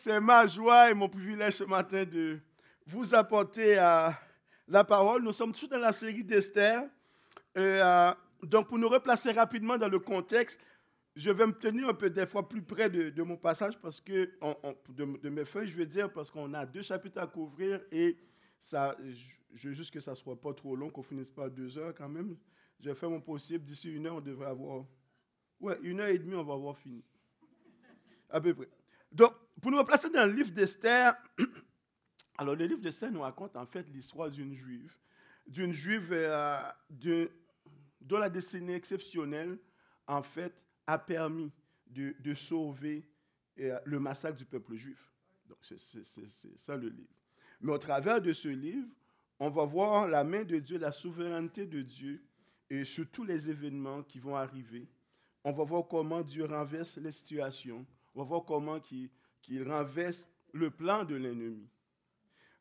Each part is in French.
c'est ma joie et mon privilège ce matin de vous apporter la parole. Nous sommes tous dans la série d'Esther. Euh, donc, pour nous replacer rapidement dans le contexte, je vais me tenir un peu des fois plus près de, mon passage parce que, de, mes feuilles, je veux dire, parce qu'on a deux chapitres à couvrir et ça, je, veux juste que ça soit pas trop long, qu'on finisse pas à deux heures quand même. Je faire mon possible. D'ici une heure, on devrait avoir. Ouais, une heure et demie, on va avoir fini. À peu près. Donc, pour nous replacer dans le livre d'Esther, alors le livre d'Esther nous raconte en fait l'histoire d'une juive, d'une juive euh, dont la destinée exceptionnelle, en fait, a permis de, sauver euh, le massacre du peuple juif. Donc, c'est ça le livre. Mais au travers de ce livre, on va voir la main de Dieu, la souveraineté de Dieu et sur tous les événements qui vont arriver. On va voir comment Dieu renverse les situations. On va voir comment il, renverse le plan de l'ennemi.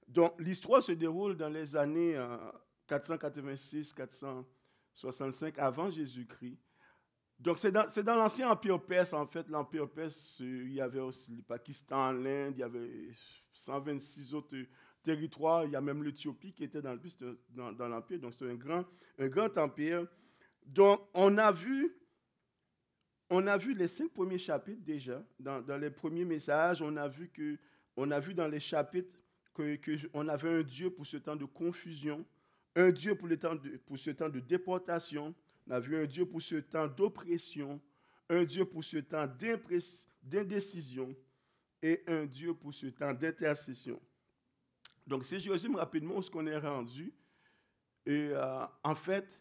Donc, l'histoire se déroule dans les années 486-465 euh, avant Jésus-Christ. Donc, c'est dans, l'ancien empire perse, en fait. L'empire perse, il y avait aussi le Pakistan, l'Inde, il y avait 126 autres territoires. Il y a même l'Éthiopie qui était dans, l'empire. Donc, c'était un grand, un grand empire. Donc, on a vu on a vu les cinq premiers chapitres déjà. Dans, les premiers messages, on a vu, que, on a vu dans les chapitres qu'on avait un Dieu pour ce temps de confusion, un Dieu pour, le temps de, pour ce temps de déportation, on a vu un Dieu pour ce temps d'oppression, un Dieu pour ce temps d'indécision et un Dieu pour ce temps d'intercession. Donc, si je résume rapidement ce qu'on est rendu, et, euh, en fait,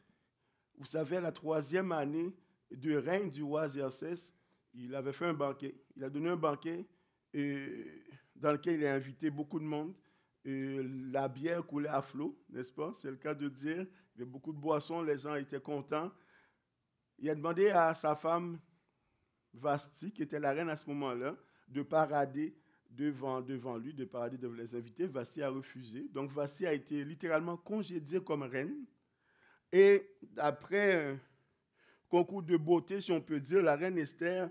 vous savez, la troisième année, de règne du roi Xerxès, il avait fait un banquet. Il a donné un banquet et, dans lequel il a invité beaucoup de monde. Et la bière coulait à flot, n'est-ce pas? C'est le cas de dire. Il y avait beaucoup de boissons, les gens étaient contents. Il a demandé à sa femme Vasti, qui était la reine à ce moment-là, de parader devant, devant lui, de parader devant les invités. Vasti a refusé. Donc Vasti a été littéralement congédiée comme reine. Et après concours de beauté, si on peut dire, la reine Esther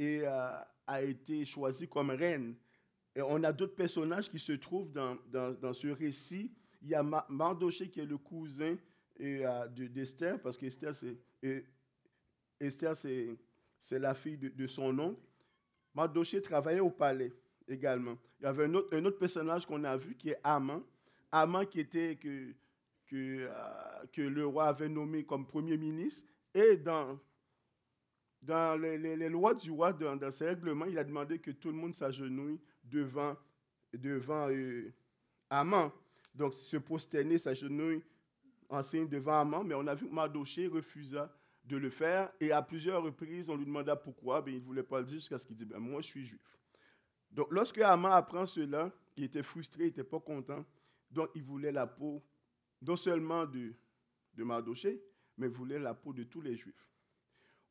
euh, a été choisie comme reine. Et on a d'autres personnages qui se trouvent dans, dans, ce récit. Il y a Mardoché qui est le cousin euh, d'Esther, parce qu'Esther, c'est, la fille de, son oncle. Mardoché travaillait au palais également. Il y avait un autre, un autre personnage qu'on a vu qui est Amant. Amant qui était que, que, euh, que le roi avait nommé comme premier ministre et dans, dans les, lois du roi, dans, ses règlements, il a demandé que tout le monde s'agenouille devant, devant euh, Amman. Donc, se prosterner, s'agenouille en signe devant Amman. Mais on a vu que Mardoché refusa de le faire. Et à plusieurs reprises, on lui demanda pourquoi. Ben, il ne voulait pas le dire jusqu'à ce qu'il dise ben, Moi, je suis juif. Donc, lorsque Amman apprend cela, il était frustré, il n'était pas content. Donc, il voulait la peau, non seulement de, de Mardoché, mais voulait la peau de tous les Juifs.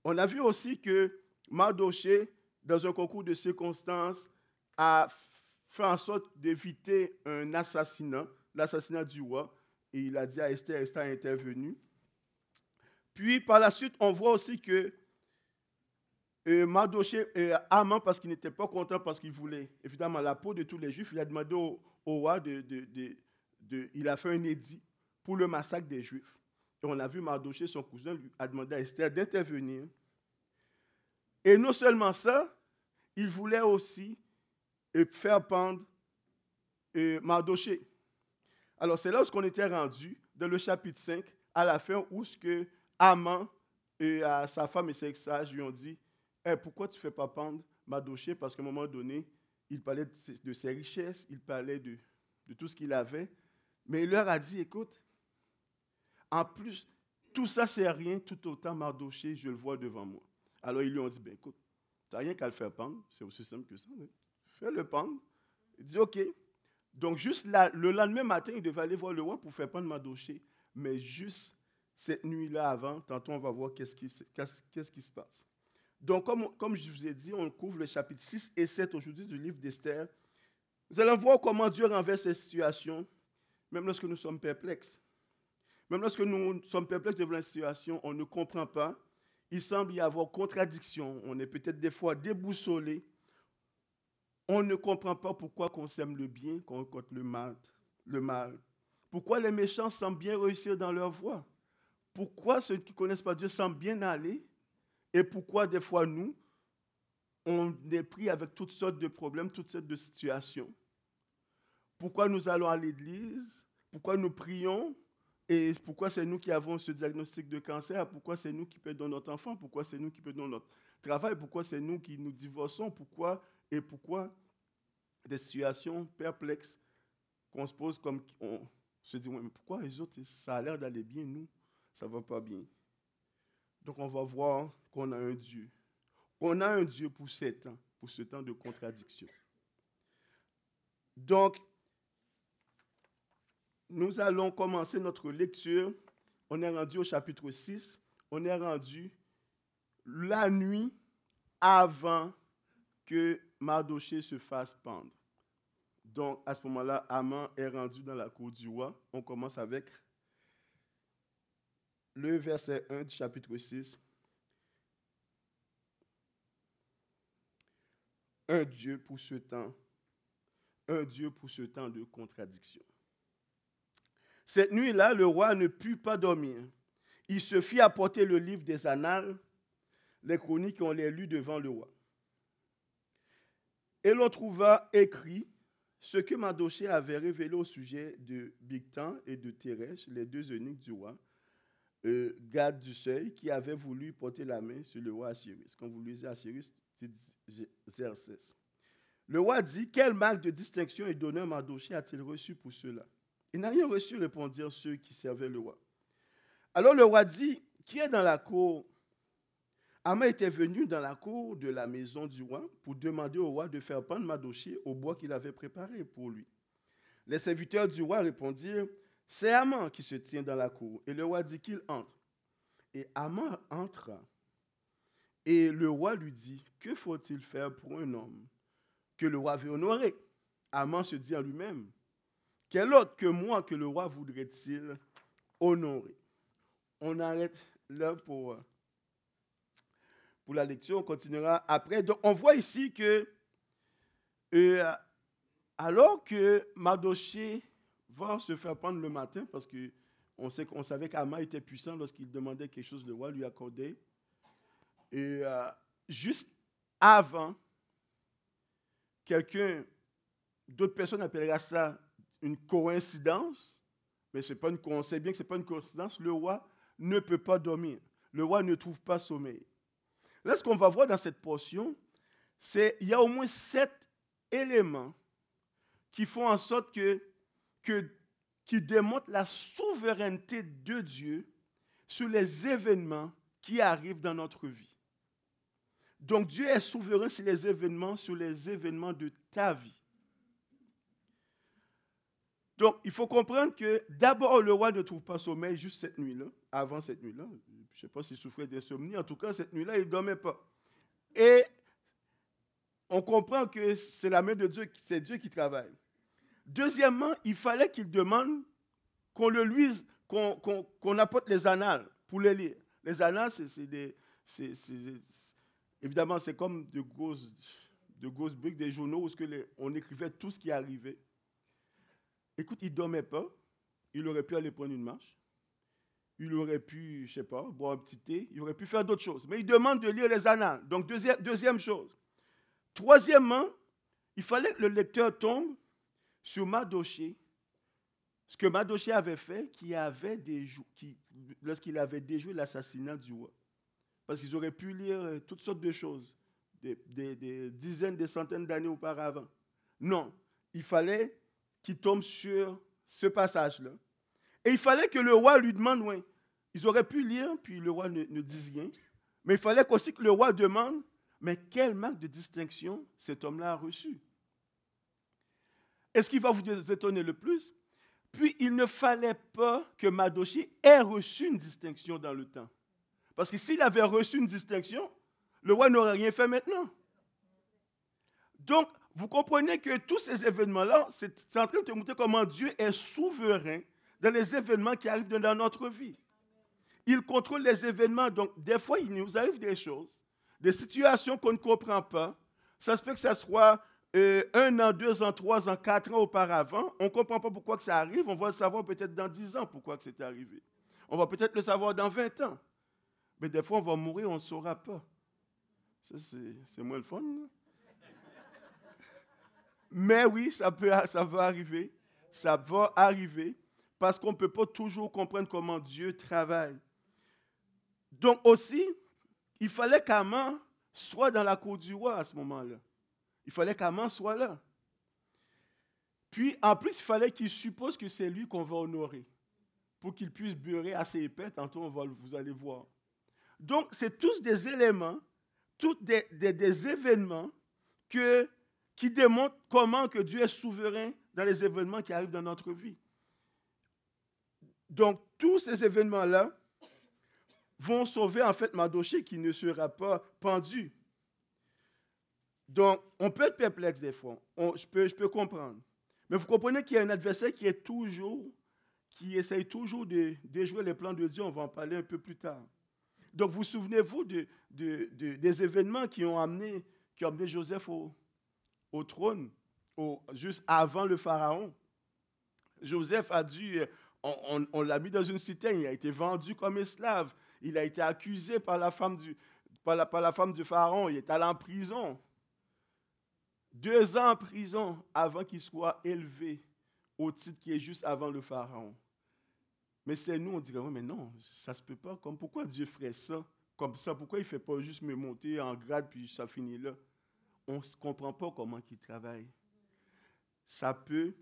On a vu aussi que Mardoché, dans un concours de circonstances, a fait en sorte d'éviter un assassinat, l'assassinat du roi, et il a dit à Esther, Esther est intervenue. Puis par la suite, on voit aussi que euh, Mardoché, euh, Amant, parce qu'il n'était pas content, parce qu'il voulait évidemment la peau de tous les Juifs, il a demandé au, roi de, Il a fait un édit pour le massacre des Juifs on a vu Mardoché, son cousin, lui a demandé à Esther d'intervenir. Et non seulement ça, il voulait aussi euh, faire pendre euh, Mardoché. Alors c'est là où on était rendu, dans le chapitre 5, à la fin, où ce que Amant et sa femme et ses sages lui ont dit eh, Pourquoi tu ne fais pas pendre Mardoché Parce qu'à un moment donné, il parlait de ses richesses, il parlait de tout ce qu'il avait. Mais il leur a dit Écoute, en plus, tout ça, c'est rien, tout autant Mardoché, je le vois devant moi. Alors ils lui ont dit, ben écoute, tu n'as rien qu'à le faire pendre, c'est aussi simple que ça. Fais-le pendre. Il dit, OK. Donc juste le lendemain matin, il devait aller voir le roi pour faire pendre Mardoché. Mais juste cette nuit-là avant, tantôt on va voir qu'est-ce qui, se passe. Donc comme, je vous ai dit, on couvre le chapitre 6 et 7 aujourd'hui du livre d'Esther. Vous allez voir comment Dieu renverse ces situations, même lorsque nous sommes perplexes. Même lorsque nous sommes perplexes devant la situation, on ne comprend pas. Il semble y avoir contradiction. On est peut-être des fois déboussolé. on ne comprend pas pourquoi on sème le bien, qu'on récolte le mal, le mal. Pourquoi les méchants semblent bien réussir dans leur voie? Pourquoi ceux qui ne connaissent pas Dieu semblent bien aller? Et pourquoi des fois nous, on est pris avec toutes sortes de problèmes, toutes sortes de situations? Pourquoi nous allons à l'église? Pourquoi nous prions? Et pourquoi c'est nous qui avons ce diagnostic de cancer? Pourquoi c'est nous qui perdons notre enfant? Pourquoi c'est nous qui perdons notre travail? Pourquoi c'est nous qui nous divorçons? Pourquoi et pourquoi des situations perplexes qu'on se pose comme on se dit mais pourquoi les autres ça a l'air d'aller bien nous? Ça va pas bien. Donc on va voir qu'on a un Dieu. On a un Dieu pour ce temps, pour ce temps de contradiction. Donc, nous allons commencer notre lecture. On est rendu au chapitre 6. On est rendu la nuit avant que Mardoché se fasse pendre. Donc, à ce moment-là, Aman est rendu dans la cour du roi. On commence avec le verset 1 du chapitre 6. un Dieu pour ce temps, un Dieu pour ce temps de contradiction. Cette nuit-là, le roi ne put pas dormir. Il se fit apporter le livre des annales, les chroniques, on les lu devant le roi. Et l'on trouva écrit ce que Madoché avait révélé au sujet de Bigtan et de Thérèche, les deux eunuques du roi, euh, garde du seuil, qui avaient voulu porter la main sur le roi Assyrus. Quand vous lisez Assyrus, le roi dit, quelle marque de distinction et d'honneur Mardoché a-t-il reçu pour cela? Il n'a rien reçu, répondirent ceux qui servaient le roi. Alors le roi dit, qui est dans la cour? Ama était venu dans la cour de la maison du roi pour demander au roi de faire pendre Mardoché au bois qu'il avait préparé pour lui. Les serviteurs du roi répondirent, c'est Aman qui se tient dans la cour. Et le roi dit qu'il entre. Et Aman entra. Et le roi lui dit, que faut-il faire pour un homme que le roi veut honorer? Aman se dit à lui-même, quel autre que moi que le roi voudrait-il honorer? On arrête là pour, pour la lecture, on continuera après. Donc on voit ici que euh, alors que Mardoché va se faire prendre le matin, parce qu'on on savait qu'Aman était puissant lorsqu'il demandait quelque chose, le roi lui accordait. Et euh, juste avant, quelqu'un, d'autres personnes appelleraient ça une coïncidence, mais c'est pas une, on sait bien que ce n'est pas une coïncidence, le roi ne peut pas dormir. Le roi ne trouve pas sommeil. Là, ce qu'on va voir dans cette portion, c'est qu'il y a au moins sept éléments qui font en sorte que, que qui démontrent la souveraineté de Dieu sur les événements qui arrivent dans notre vie. Donc Dieu est souverain sur les événements, sur les événements de ta vie. Donc il faut comprendre que d'abord le roi ne trouve pas sommeil juste cette nuit-là, avant cette nuit-là. Je ne sais pas s'il souffrait d'insomnie, en tout cas cette nuit-là, il ne dormait pas. Et on comprend que c'est la main de Dieu, c'est Dieu qui travaille. Deuxièmement, il fallait qu'il demande qu'on le luise, qu'on apporte les annales pour les lire. Les annales, c'est des, Évidemment, c'est comme de grosses, de briques, des journaux où on écrivait tout ce qui arrivait. Écoute, il ne dormait pas. Il aurait pu aller prendre une marche. Il aurait pu, je ne sais pas, boire un petit thé. Il aurait pu faire d'autres choses. Mais il demande de lire les annales. Donc, deuxième, deuxième chose. Troisièmement, il fallait que le lecteur tombe sur Madoché, ce que Madoché avait fait qui avait qui, lorsqu'il avait déjoué l'assassinat du roi. Parce qu'ils auraient pu lire euh, toutes sortes de choses, des, dizaines, des centaines d'années auparavant. Non, il fallait qu'il tombe sur ce passage-là. Et il fallait que le roi lui demande, oui, ils auraient pu lire, puis le roi ne, ne dise rien. Mais il fallait aussi que le roi demande, mais quelle marque de distinction cet homme-là a reçu? Est-ce qu'il va vous étonner le plus? Puis il ne fallait pas que Madoshi ait reçu une distinction dans le temps. Parce que s'il avait reçu une distinction, le roi n'aurait rien fait maintenant. Donc, vous comprenez que tous ces événements-là, c'est en train de te montrer comment Dieu est souverain dans les événements qui arrivent dans notre vie. Il contrôle les événements. Donc, des fois, il nous arrive des choses, des situations qu'on ne comprend pas. Ça se peut que ce soit euh, un an, deux ans, trois ans, quatre ans auparavant, on ne comprend pas pourquoi que ça arrive. On va le savoir peut-être dans dix ans pourquoi que c'est arrivé. On va peut-être le savoir dans vingt ans. Mais des fois, on va mourir, on ne saura pas. Ça, c'est moins le fun. Mais oui, ça, peut, ça va arriver. Ça va arriver parce qu'on ne peut pas toujours comprendre comment Dieu travaille. Donc aussi, il fallait qu'Aman soit dans la cour du roi à ce moment-là. Il fallait qu'Aman soit là. Puis, en plus, il fallait qu'il suppose que c'est lui qu'on va honorer pour qu'il puisse beurrer assez épais. Tantôt, on va, vous allez voir. Donc, c'est tous des éléments, tous des, des, événements que, qui démontrent comment que Dieu est souverain dans les événements qui arrivent dans notre vie. Donc, tous ces événements-là vont sauver en fait Madoché qui ne sera pas pendu. Donc, on peut être perplexe des fois. je, peux, comprendre. Mais vous comprenez qu'il y a un adversaire qui est toujours, qui essaye toujours de déjouer les plans de Dieu. On va en parler un peu plus tard. Donc, vous souvenez-vous de, des événements qui ont amené, qui ont amené Joseph au, trône, juste avant le Pharaon. Joseph a dû, on, l'a mis dans une citerne, il a été vendu comme esclave, il a été accusé par la femme du, par la, par la femme du Pharaon, il est allé en prison. Deux ans en prison avant qu'il soit élevé au titre qui est juste avant le Pharaon. Mais c'est nous, on dirait, mais non, ça se peut pas. Comme pourquoi Dieu ferait ça? Comme ça? Pourquoi il ne fait pas juste me monter en grade puis ça finit là? On ne comprend pas comment il travaille. Ça peut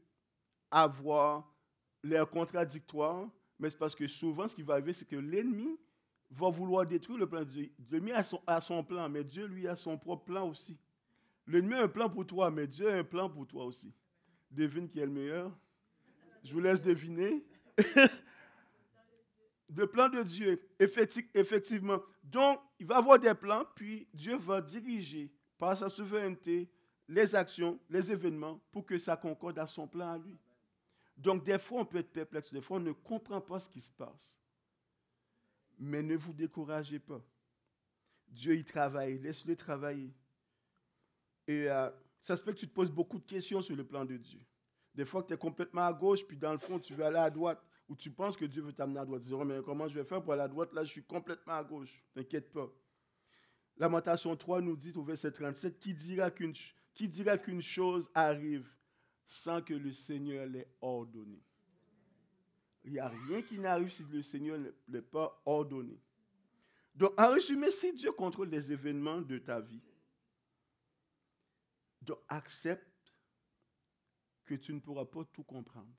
avoir l'air contradictoire, mais c'est parce que souvent, ce qui va arriver, c'est que l'ennemi va vouloir détruire le plan de Dieu. L'ennemi a son, a son plan, mais Dieu, lui, a son propre plan aussi. L'ennemi a un plan pour toi, mais Dieu a un plan pour toi aussi. Devine qui est le meilleur. Je vous laisse deviner. le plan de Dieu, effectivement. Donc, il va avoir des plans, puis Dieu va diriger par sa souveraineté les actions, les événements, pour que ça concorde à son plan à lui. Donc, des fois, on peut être perplexe, des fois, on ne comprend pas ce qui se passe. Mais ne vous découragez pas. Dieu y travaille, laisse-le travailler. Et euh, ça se fait que tu te poses beaucoup de questions sur le plan de Dieu. Des fois, tu es complètement à gauche, puis dans le fond, tu veux aller à droite, ou tu penses que Dieu veut t'amener à droite. Tu dis, oh, mais comment je vais faire pour aller à droite? Là, je suis complètement à gauche. T'inquiète pas. Lamentation 3 nous dit au verset 37, qui dira qu'une, chose arrive sans que le Seigneur l'ait ordonné? Il n'y a rien qui n'arrive si le Seigneur ne l'ait pas ordonné. Donc, en résumé, si Dieu contrôle les événements de ta vie, donc, accepte que tu ne pourras pas tout comprendre.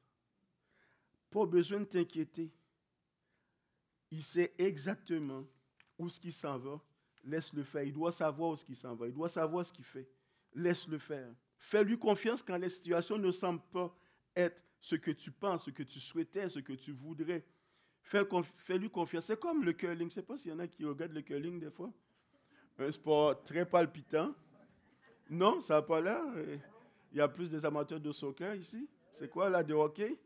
Pas besoin de t'inquiéter. Il sait exactement où ce qui s'en va. Laisse-le faire. Il doit savoir où ce s'en va. Il doit savoir ce qu'il fait. Laisse-le faire. Fais-lui confiance quand les situations ne semblent pas être ce que tu penses, ce que tu souhaitais, ce que tu voudrais. Fais-lui confiance. C'est comme le curling. Je ne sais pas s'il y en a qui regardent le curling des fois. Un sport très palpitant. Non, ça n'a pas l'air. Il y a plus des amateurs de soccer ici. C'est quoi là, de hockey?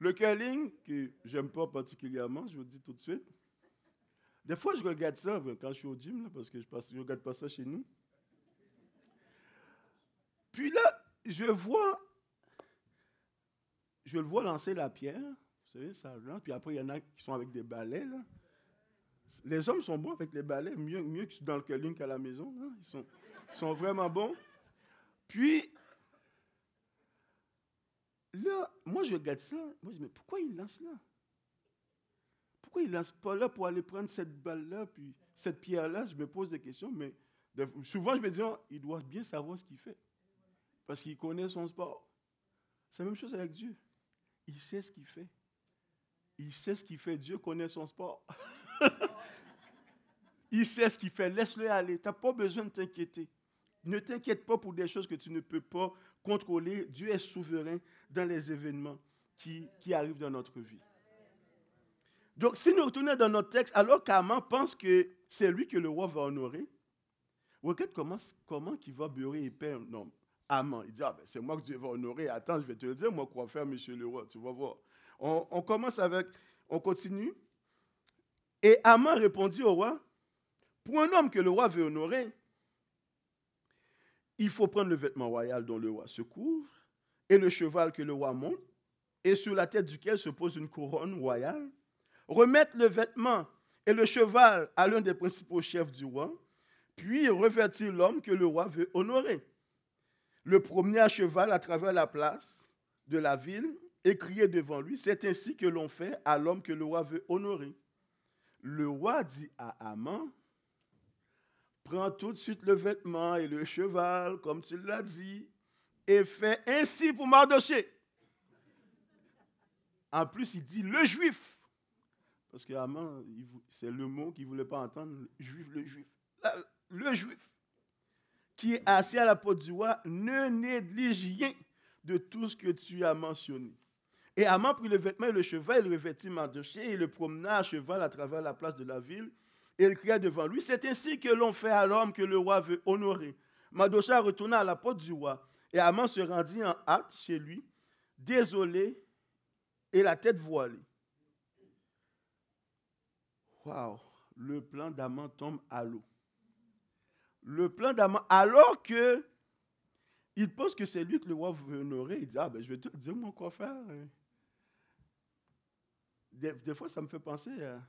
Le curling, que j'aime pas particulièrement, je vous le dis tout de suite. Des fois, je regarde ça quand je suis au gym, parce que je ne regarde pas ça chez nous. Puis là, je vois, je le vois lancer la pierre. Vous savez, ça lance. Puis après, il y en a qui sont avec des balais. Là. Les hommes sont bons avec les balais, mieux, mieux que dans le curling qu'à la maison. Ils sont, sont vraiment bons. Puis, là, moi, je regarde ça. Moi, je dis, mais pourquoi il lance là? Pourquoi il ne lance pas là pour aller prendre cette balle-là, puis cette pierre-là? Je me pose des questions, mais souvent, je me dis, oh, il doit bien savoir ce qu'il fait. Parce qu'il connaît son sport. C'est la même chose avec Dieu. Il sait ce qu'il fait. Il sait ce qu'il fait. Dieu connaît son sport. il sait ce qu'il fait. Laisse-le aller. Tu n'as pas besoin de t'inquiéter. Ne t'inquiète pas pour des choses que tu ne peux pas contrôler. Dieu est souverain dans les événements qui, qui arrivent dans notre vie. Donc, si nous retournons dans notre texte, alors qu'Aman pense que c'est lui que le roi va honorer, regarde comment, comment il va beurrer et perdre. Non, Aman. Il dit, ah, ben, c'est moi que Dieu va honorer. Attends, je vais te le dire, moi, quoi faire, monsieur le roi. Tu vas voir. On, on commence avec, on continue. Et Aman répondit au roi, pour un homme que le roi veut honorer, il faut prendre le vêtement royal dont le roi se couvre, et le cheval que le roi monte, et sur la tête duquel se pose une couronne royale, remettre le vêtement et le cheval à l'un des principaux chefs du roi, puis revêtir l'homme que le roi veut honorer. Le promener à cheval à travers la place de la ville et crier devant lui, c'est ainsi que l'on fait à l'homme que le roi veut honorer. Le roi dit à Haman, prends tout de suite le vêtement et le cheval, comme tu l'as dit, et fais ainsi pour Mardoché. En plus, il dit le juif. Parce que Haman, c'est le mot qu'il ne voulait pas entendre, juif, le juif. Le juif qui est assis à la porte du roi ne néglige rien de tout ce que tu as mentionné. Et Haman prit le vêtement et le cheval, il revêtit Mardoché et le promena à cheval à travers la place de la ville. Et il cria devant lui, c'est ainsi que l'on fait à l'homme que le roi veut honorer. Mardoché retourna à la porte du roi et Haman se rendit en hâte chez lui, désolé et la tête voilée. Waouh, le plan d'Aman tombe à l'eau. Le plan d'Aman, alors que il pense que c'est lui que le roi veut honorer, il dit Ah ben je vais te dire mon quoi faire. Des, fois, ça me fait penser à.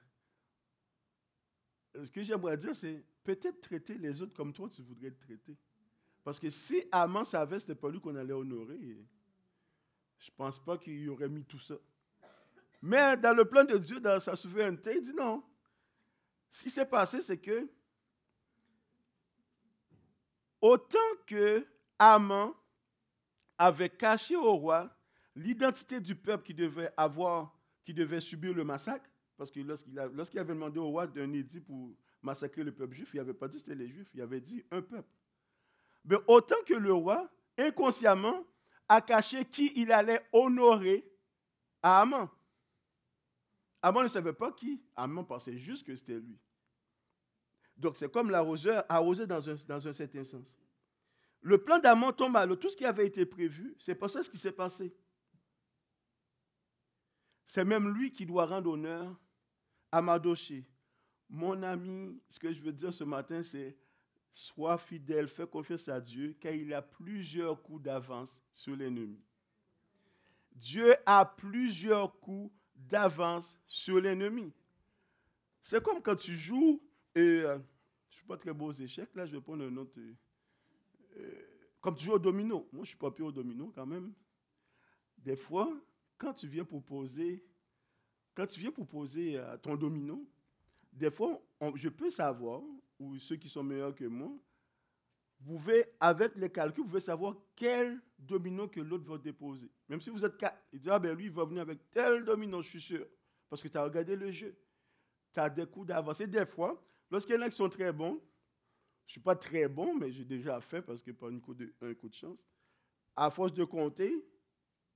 Ce que j'aimerais dire, c'est peut-être traiter les autres comme toi, tu voudrais être traité. Parce que si Amant savait ce n'était pas lui qu'on allait honorer, je ne pense pas qu'il aurait mis tout ça. Mais dans le plan de Dieu, dans sa souveraineté, il dit non. Ce qui s'est passé, c'est que autant que Amant avait caché au roi l'identité du peuple qui devait avoir, qui devait subir le massacre, parce que lorsqu'il avait demandé au roi d'un édit pour massacrer le peuple juif, il n'avait pas dit c'était les juifs, il avait dit un peuple. Mais autant que le roi, inconsciemment, a caché qui il allait honorer à Amon. Amon ne savait pas qui. Amon pensait juste que c'était lui. Donc c'est comme l'arroseur arrosé dans un, dans un certain sens. Le plan d'Amon tombe à l'eau. Tout ce qui avait été prévu, c'est pas ça ce qui s'est passé. C'est même lui qui doit rendre honneur à Madoché. Mon ami, ce que je veux dire ce matin, c'est sois fidèle, fais confiance à Dieu, car il a plusieurs coups d'avance sur l'ennemi. Dieu a plusieurs coups d'avance sur l'ennemi. C'est comme quand tu joues, et euh, je ne suis pas très beau aux échecs, là je vais prendre un autre. Euh, euh, comme tu joues au domino. Moi, je ne suis pas pire au domino quand même. Des fois, quand tu viens pour poser, quand tu viens pour poser ton domino, des fois, je peux savoir, ou ceux qui sont meilleurs que moi, vous pouvez, avec les calculs, vous pouvez savoir quel domino que l'autre va déposer. Même si vous êtes quatre, il dit, ah ben lui, il va venir avec tel domino, je suis sûr. Parce que tu as regardé le jeu. Tu as des coups d'avance. Et des fois, lorsqu'il y en a qui sont très bons, je ne suis pas très bon, mais j'ai déjà fait parce que pas un coup de chance. À force de compter,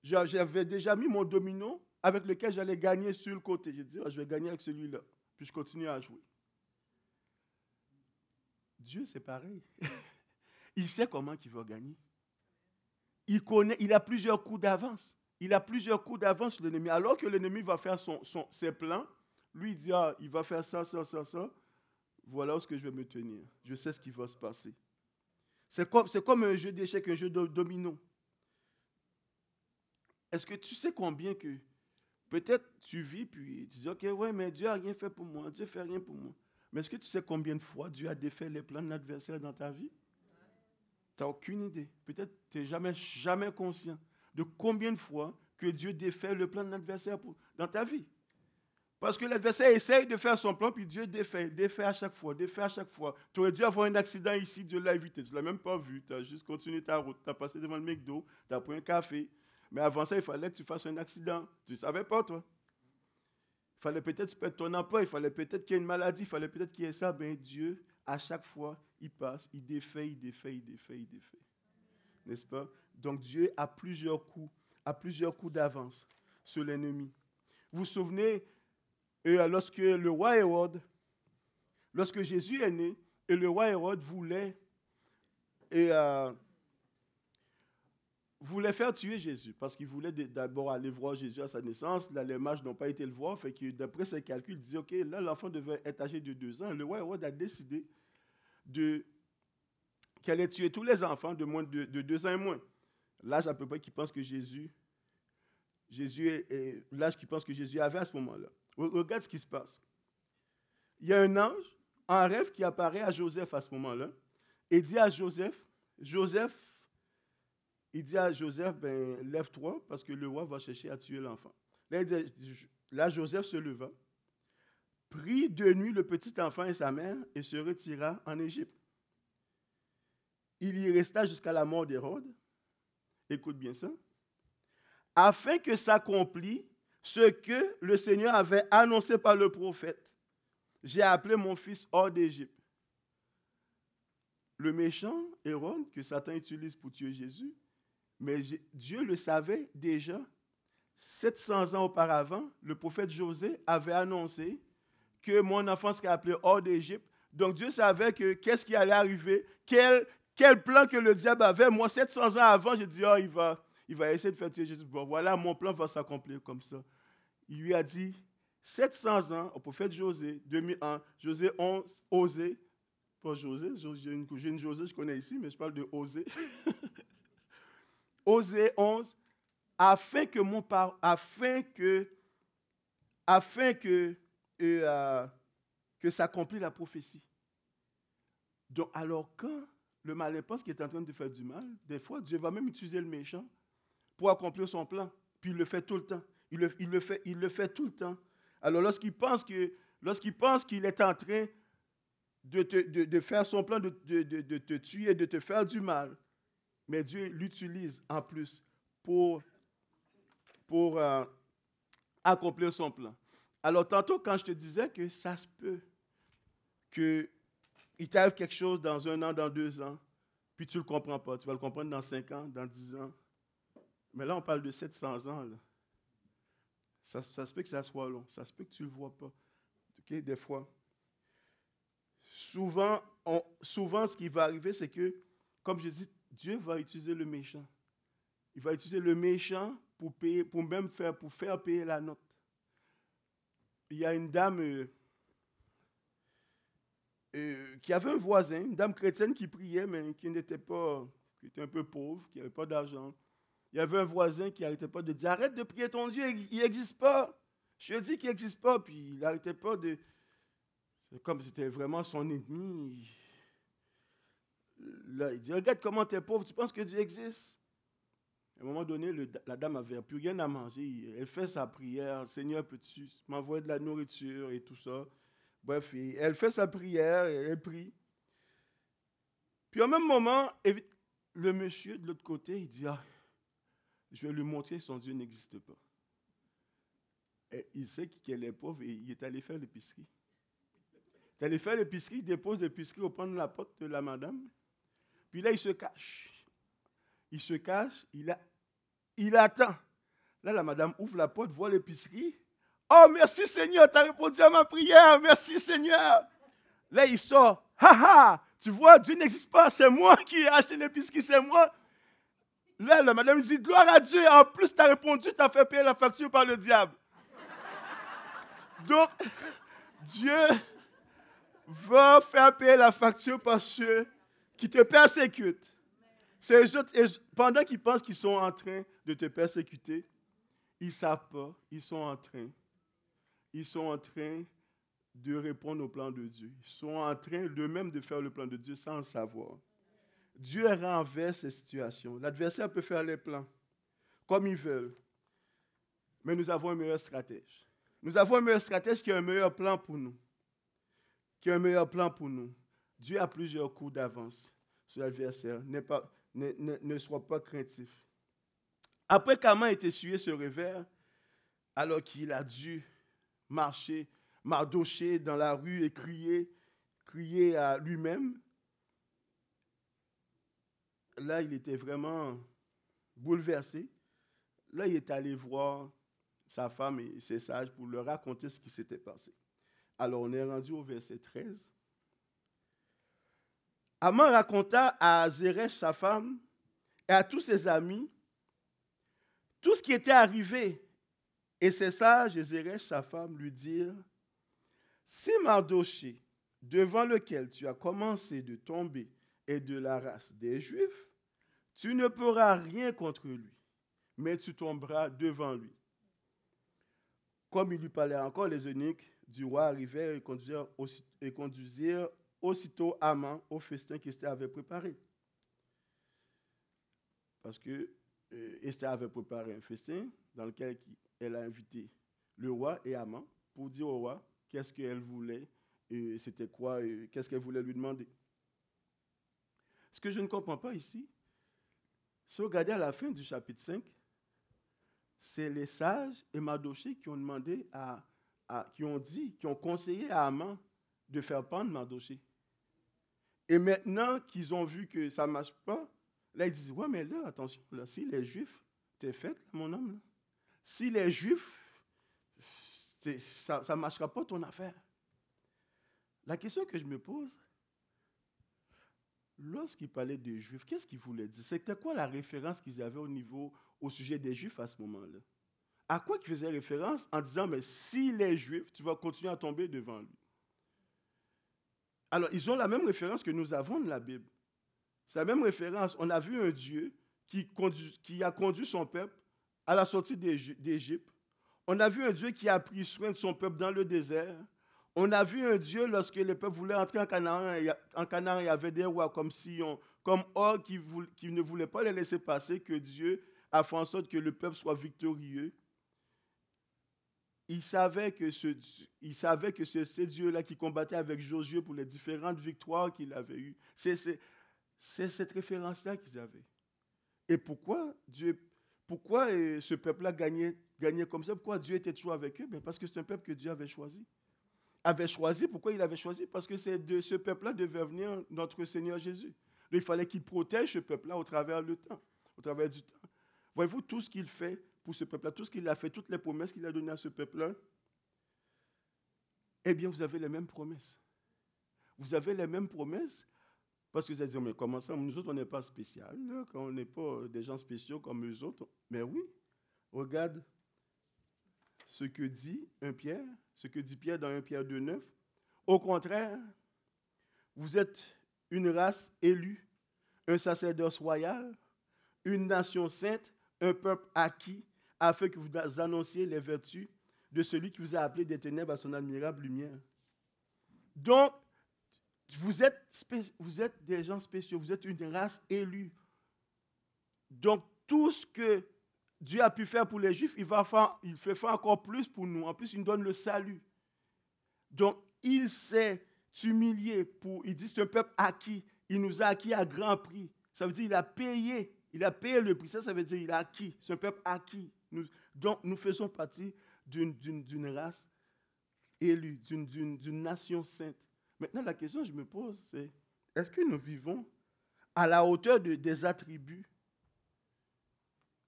j'avais déjà mis mon domino avec lequel j'allais gagner sur le côté. J'ai dit, ah, je vais gagner avec celui-là. Puis je continue à jouer. Dieu, c'est pareil. il sait comment il va gagner. Il connaît, il a plusieurs coups d'avance. Il a plusieurs coups d'avance l'ennemi. Alors que l'ennemi va faire son, ses plans, lui il dit, ah, il va faire ça, ça, ça, ça. Voilà où je vais me tenir. Je sais ce qui va se passer. C'est comme, comme un jeu d'échecs, un jeu de domino. Est-ce que tu sais combien que peut-être tu vis puis tu dis, OK, ouais, mais Dieu n'a rien fait pour moi, Dieu ne fait rien pour moi. Mais est-ce que tu sais combien de fois Dieu a défait les plans de l'adversaire dans ta vie? Tu n'as aucune idée. Peut-être tu n'es jamais, jamais conscient de combien de fois que Dieu défait le plan de l'adversaire dans ta vie. Parce que l'adversaire essaye de faire son plan, puis Dieu défait, défait à chaque fois, défait à chaque fois. Tu aurais dû avoir un accident ici, Dieu l'a évité. Tu ne l'as même pas vu. Tu as juste continué ta route. Tu as passé devant le McDo, tu as pris un café. Mais avant ça, il fallait que tu fasses un accident. Tu ne savais pas, toi. Il fallait peut-être que perdes ton emploi, il fallait peut-être qu'il y ait une maladie, il fallait peut-être qu'il y ait ça. Ben Dieu, à chaque fois, il passe, il défait, il défait, il défait, il défait. N'est-ce pas? Donc Dieu a plusieurs coups, a plusieurs coups d'avance sur l'ennemi. Vous vous souvenez, euh, lorsque le roi Hérode, lorsque Jésus est né, et le roi Hérode voulait, et, euh, voulait faire tuer Jésus parce qu'il voulait d'abord aller voir Jésus à sa naissance. Là, les mages n'ont pas été le voir. Fait que d'après ses calculs, il disait Ok, là, l'enfant devait être âgé de deux ans. Le roi Hérode a décidé de, qui allait tuer tous les enfants de moins de, deux ans et moins. L'âge à peu près qui pense que Jésus, Jésus est, l'âge qui pense que Jésus avait à ce moment-là. Regarde ce qui se passe. Il y a un ange en rêve qui apparaît à Joseph à ce moment-là et dit à Joseph, Joseph, il dit à Joseph, ben, lève-toi parce que le roi va chercher à tuer l'enfant. Là, Joseph se leva, prit de nuit le petit enfant et sa mère et se retira en Égypte. Il y resta jusqu'à la mort d'Hérode. Écoute bien ça. Afin que s'accomplisse ce que le Seigneur avait annoncé par le prophète. J'ai appelé mon fils hors d'Égypte. Le méchant Hérode que Satan utilise pour tuer Jésus, mais Dieu le savait déjà. 700 ans auparavant, le prophète José avait annoncé que mon enfant serait appelé hors d'Égypte. Donc Dieu savait que qu'est-ce qui allait arriver, quel, quel plan que le diable avait. Moi, 700 ans avant, j'ai dit, oh, il va, il va essayer de faire tuer Jésus. Bon, voilà, mon plan va s'accomplir comme ça. Il lui a dit, 700 ans au prophète José, 2001, José 11, Osé, pas José, j'ai une, une José, je connais ici, mais je parle de Osé. Osée 11, afin que mon par, afin que, afin que, euh, que s'accomplit la prophétie. Donc, alors quand le malin pense qu'il est en train de faire du mal, des fois, Dieu va même utiliser le méchant pour accomplir son plan. Puis il le fait tout le temps. Il le, il le fait, il le fait tout le temps. Alors, lorsqu'il pense que, lorsqu'il pense qu'il est en train de, de, faire son plan de, de, te tuer, de te faire du mal, mais Dieu l'utilise en plus pour, pour euh, accomplir son plan. Alors, tantôt, quand je te disais que ça se peut qu'il t'arrive quelque chose dans un an, dans deux ans, puis tu ne le comprends pas. Tu vas le comprendre dans cinq ans, dans dix ans. Mais là, on parle de 700 ans. Là. Ça, se peut que ça soit long. Ça se peut que tu ne le vois pas. Des fois. Souvent, souvent, ce qui va arriver, c'est que, comme je dis, Dieu va utiliser le méchant. Il va utiliser le méchant pour, payer, pour même faire, pour faire payer la note. Il y a une dame euh, euh, qui avait un voisin, une dame chrétienne qui priait, mais qui n'était pas, qui était un peu pauvre, qui n'avait pas d'argent. Il y avait un voisin qui n'arrêtait pas de dire Arrête de prier ton Dieu, il n'existe pas. Je dis qu'il n'existe pas. Puis il n'arrêtait pas de. C'est comme c'était vraiment son ennemi. Là, il dit Regarde comment tu es pauvre, tu penses que Dieu existe? À un moment donné, la dame n'avait plus rien à manger. Elle fait sa prière Seigneur, peux-tu m'envoyer de la nourriture et tout ça Bref, elle fait sa prière, elle prie. Puis au même moment, le monsieur de l'autre côté, il dit Ah, je vais lui montrer que son Dieu n'existe pas. Et il sait qu'elle est pauvre et il est allé faire l'épicerie. Il est allé faire l'épicerie, il dépose l'épicerie au de la porte de la madame. Puis là, il se cache. Il se cache, il, a, il attend. Là, la madame ouvre la porte, voit l'épicerie. Oh, merci Seigneur, tu as répondu à ma prière. Merci Seigneur. Là, il sort. Ha ha, tu vois, Dieu n'existe pas. C'est moi qui ai acheté l'épicerie, c'est moi. Là, la madame dit Gloire à Dieu. En plus, tu as répondu, tu as fait payer la facture par le diable. Donc, Dieu va faire payer la facture par ceux qui te persécutent. Pendant qu'ils pensent qu'ils sont en train de te persécuter, ils ne savent pas, ils sont en train. Ils sont en train de répondre au plan de Dieu. Ils sont en train d'eux-mêmes de faire le plan de Dieu sans le savoir. Dieu renverse ces situations. L'adversaire peut faire les plans comme il veut. Mais nous avons un meilleur stratège. Nous avons un meilleur stratège qui a un meilleur plan pour nous. Qui a un meilleur plan pour nous. Dieu a plusieurs coups d'avance sur l'adversaire. Ne, ne, sois pas craintif. Après qu'Aman ait essuyé ce revers, alors qu'il a dû marcher, mardocher dans la rue et crier, crier à lui-même, là, il était vraiment bouleversé. Là, il est allé voir sa femme et ses sages pour leur raconter ce qui s'était passé. Alors, on est rendu au verset 13. Aman raconta à Zeresh, sa femme, et à tous ses amis, tout ce qui était arrivé. Et ses sages et Zeresh, sa femme, lui dirent, si Mardoché, devant lequel tu as commencé de tomber, est de la race des Juifs, tu ne pourras rien contre lui, mais tu tomberas devant lui. Comme il lui parlait encore, les eunuques du roi arrivèrent et conduisirent, et conduisirent aussitôt Haman au festin qu'Esther avait préparé. Parce que euh, Esther avait préparé un festin dans lequel elle a invité le roi et Haman pour dire au roi qu'est-ce qu'elle voulait, c'était quoi, qu'est-ce qu'elle voulait lui demander. Ce que je ne comprends pas ici, si vous regardez à la fin du chapitre 5, c'est les sages et Madoché qui ont demandé à, qui ont dit, qui ont conseillé à Haman de faire pendre Madoché. Et maintenant qu'ils ont vu que ça ne marche pas, là ils disent, ouais mais là, attention, là, si les Juifs, t'es fait, mon homme, si les Juifs, ça ne marchera pas ton affaire. La question que je me pose, lorsqu'il parlait des Juifs, qu'est-ce qu'il voulait dire? C'était quoi la référence qu'ils avaient au niveau, au sujet des Juifs à ce moment-là? À quoi ils faisaient référence en disant, mais si les Juifs, tu vas continuer à tomber devant lui? Alors, ils ont la même référence que nous avons de la Bible. C'est la même référence. On a vu un Dieu qui, a conduit son peuple à la sortie d'Égypte. On a vu un Dieu qui a pris soin de son peuple dans le désert. On a vu un Dieu lorsque les peuples voulaient entrer en Canaan, en Canaan il y avait des rois comme Sion, comme Or qui, qui, ne voulaient pas les laisser passer, que Dieu a fait en sorte que le peuple soit victorieux. Il savait que ce, il savait que c'est ce Dieu-là qui combattait avec Josué pour les différentes victoires qu'il avait eues. C'est cette référence-là qu'ils avaient. Et pourquoi Dieu, pourquoi euh, ce peuple-là gagnait, gagnait comme ça? Pourquoi Dieu était toujours avec eux? Ben Parce que c'est un peuple que Dieu avait choisi avait choisi. Pourquoi il avait choisi? Parce que c'est de ce peuple-là devait venir notre Seigneur Jésus. il fallait qu'il protège ce peuple-là au travers du temps. Au travers du temps. Voyez-vous tout ce qu'il fait? Pour ce peuple-là, tout ce qu'il a fait, toutes les promesses qu'il a données à ce peuple-là Eh bien, vous avez les mêmes promesses. Vous avez les mêmes promesses parce que vous allez dire, mais comment ça? Nous autres, on n'est pas spécial, on n'est pas des gens spéciaux comme eux autres. Mais oui, regarde ce que dit un Pierre, ce que dit Pierre dans 1 Pierre 2.9. Au contraire, vous êtes une race élue, un sacerdoce royal, une nation sainte, un peuple acquis, afin que vous annonciez les vertus de celui qui vous a appelé des ténèbres à son admirable lumière. Donc, vous êtes, vous êtes des gens spéciaux, vous êtes une race élue. Donc, tout ce que Dieu a pu faire pour les Juifs, il, va faire, il fait faire encore plus pour nous. En plus, il nous donne le salut. Donc, il s'est humilié pour. Il dit c'est un peuple acquis. Il nous a acquis à grand prix. Ça veut dire qu'il a payé. Il a payé le prix. Ça, ça veut dire qu'il a acquis. C'est un peuple acquis. Donc, nous faisons partie d'une race élue, d'une nation sainte. Maintenant, la question que je me pose, c'est est-ce que nous vivons à la hauteur de, des attributs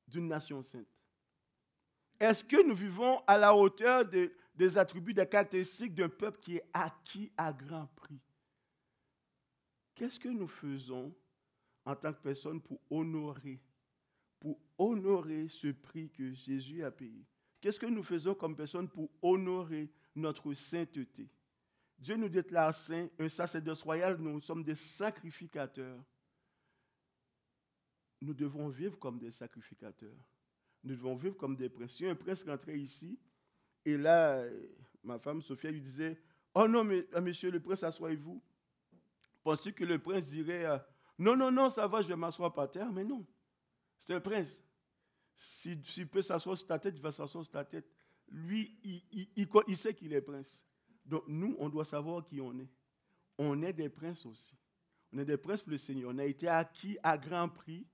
d'une nation sainte? Est-ce que nous vivons à la hauteur des attributs, des caractéristiques d'un peuple qui est acquis à grand prix? Qu'est-ce que nous faisons en tant que personne pour honorer, honorer ce prix que Jésus a payé Qu'est-ce que nous faisons comme personne pour honorer notre sainteté? Dieu nous déclare saint, un sacerdoce royal, nous sommes des sacrificateurs nous devons vivre comme des sacrificateurs. Nous devons vivre comme des princes. Si un prince rentrait ici, et là, ma femme Sophia lui disait, oh non, ah, monsieur le prince, asseyez-vous. Penses-tu que le prince dirait, euh, non, non, non, ça va, je vais m'asseoir par terre, mais non. C'est un prince. S'il si, peut s'asseoir sur ta tête, il va s'asseoir sur ta tête. Lui, il, il sait qu'il est prince. Donc nous, on doit savoir qui on est. On est des princes aussi. On est des princes pour le Seigneur. On a été acquis à grand prix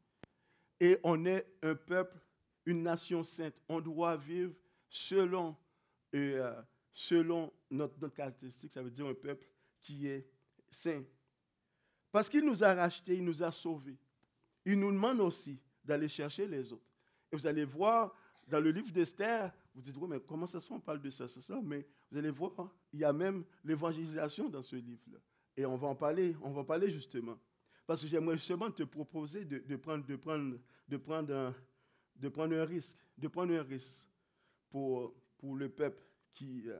et on est un peuple, une nation sainte. On doit vivre selon, euh, selon notre, notre, caractéristique. Ça veut dire un peuple qui est saint. Parce qu'il nous a rachetés, il nous a sauvés. Il nous demande aussi d'aller chercher les autres. Et vous allez voir dans le livre d'Esther, vous dites, oui, mais comment ça se fait, on parle de ça, c'est ça, mais vous allez voir, il y a même l'évangélisation dans ce livre-là. Et on va en parler, on va en parler justement. Parce que j'aimerais justement te proposer de, prendre, de, prendre, de, prendre un, de prendre un risque, de prendre un risque pour, pour le peuple qui, euh,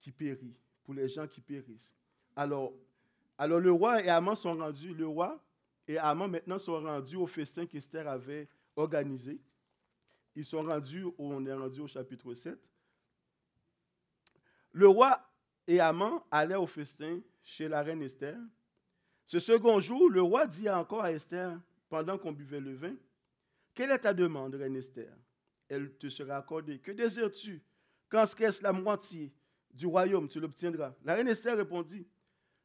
qui périt, pour les gens qui périssent. Alors, Alors le roi et Amand sont rendus, le roi et Amand maintenant sont rendus au festin qu'Esther avait organisé. Ils sont rendus, au chapitre 7. Le roi et Amand allaient au festin chez la reine Esther. Ce second jour, le roi dit encore à Esther, pendant qu'on buvait le vin, Quelle est ta demande, reine Esther? Elle te sera accordée. Que désires-tu? Quand ce la moitié du royaume, tu l'obtiendras? La reine Esther répondit,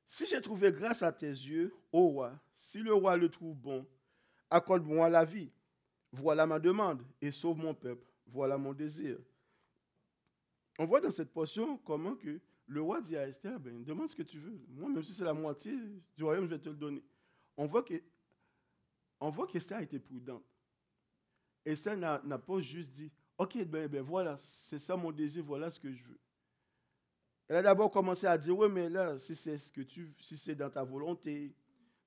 Si j'ai trouvé grâce à tes yeux, ô roi, si le roi le trouve bon, accorde-moi la vie. Voilà ma demande et sauve mon peuple. Voilà mon désir. On voit dans cette portion comment que le roi dit à Esther, ben, demande ce que tu veux. Moi, même si c'est la moitié du royaume, je vais te le donner. On voit que, on voit qu'Esther a été prudente. Esther n'a pas juste dit, ok, ben, ben voilà, c'est ça mon désir, voilà ce que je veux. Elle a d'abord commencé à dire, oui, mais là, si c'est ce que tu, si c'est dans ta volonté,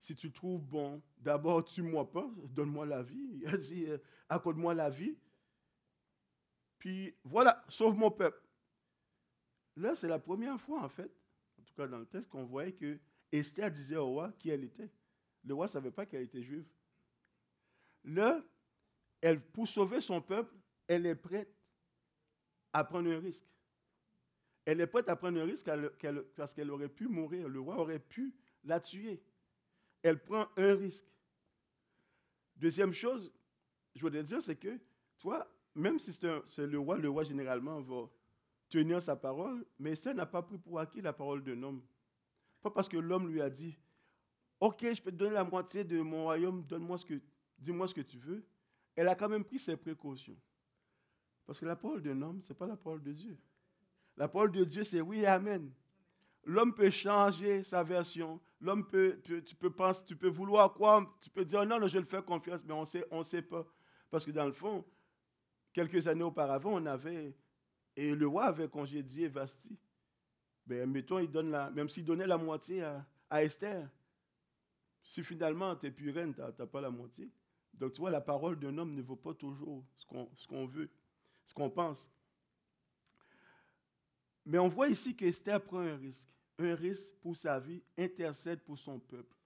si tu trouves bon, d'abord tue-moi pas, donne-moi la vie. Il a dit, euh, accorde-moi la vie. Puis voilà, sauve mon peuple. Là, c'est la première fois, en fait, en tout cas dans le texte, qu'on voyait que Esther disait au roi qui elle était. Le roi ne savait pas qu'elle était juive. Là, elle, pour sauver son peuple, elle est prête à prendre un risque. Elle est prête à prendre un risque parce qu'elle aurait pu mourir. Le roi aurait pu la tuer. Elle prend un risque. Deuxième chose, je voudrais dire, c'est que, toi, même si c'est le roi, le roi généralement va tenir sa parole, mais ça n'a pas pris pour acquis la parole d'un homme. Pas parce que l'homme lui a dit, OK, je peux te donner la moitié de mon royaume, donne-moi ce que, dis-moi ce que tu veux. Elle a quand même pris ses précautions. Parce que la parole d'un homme, ce n'est pas la parole de Dieu. La parole de Dieu, c'est oui amen. L'homme peut changer sa version. L'homme peut, tu peux penser, tu peux vouloir quoi, tu peux dire non, non, je le fais confiance, mais on sait, ne on sait pas. Parce que dans le fond, quelques années auparavant, on avait et le roi avait congédié Vasti. Ben, mettons, il donne la, même s'il donnait la moitié à, Esther, si finalement tu n'es plus tu n'as pas la moitié. Donc tu vois, la parole d'un homme ne vaut pas toujours ce qu'on veut, ce qu'on pense. Mais on voit ici qu'Esther prend un risque, un risque pour sa vie, intercède pour son peuple.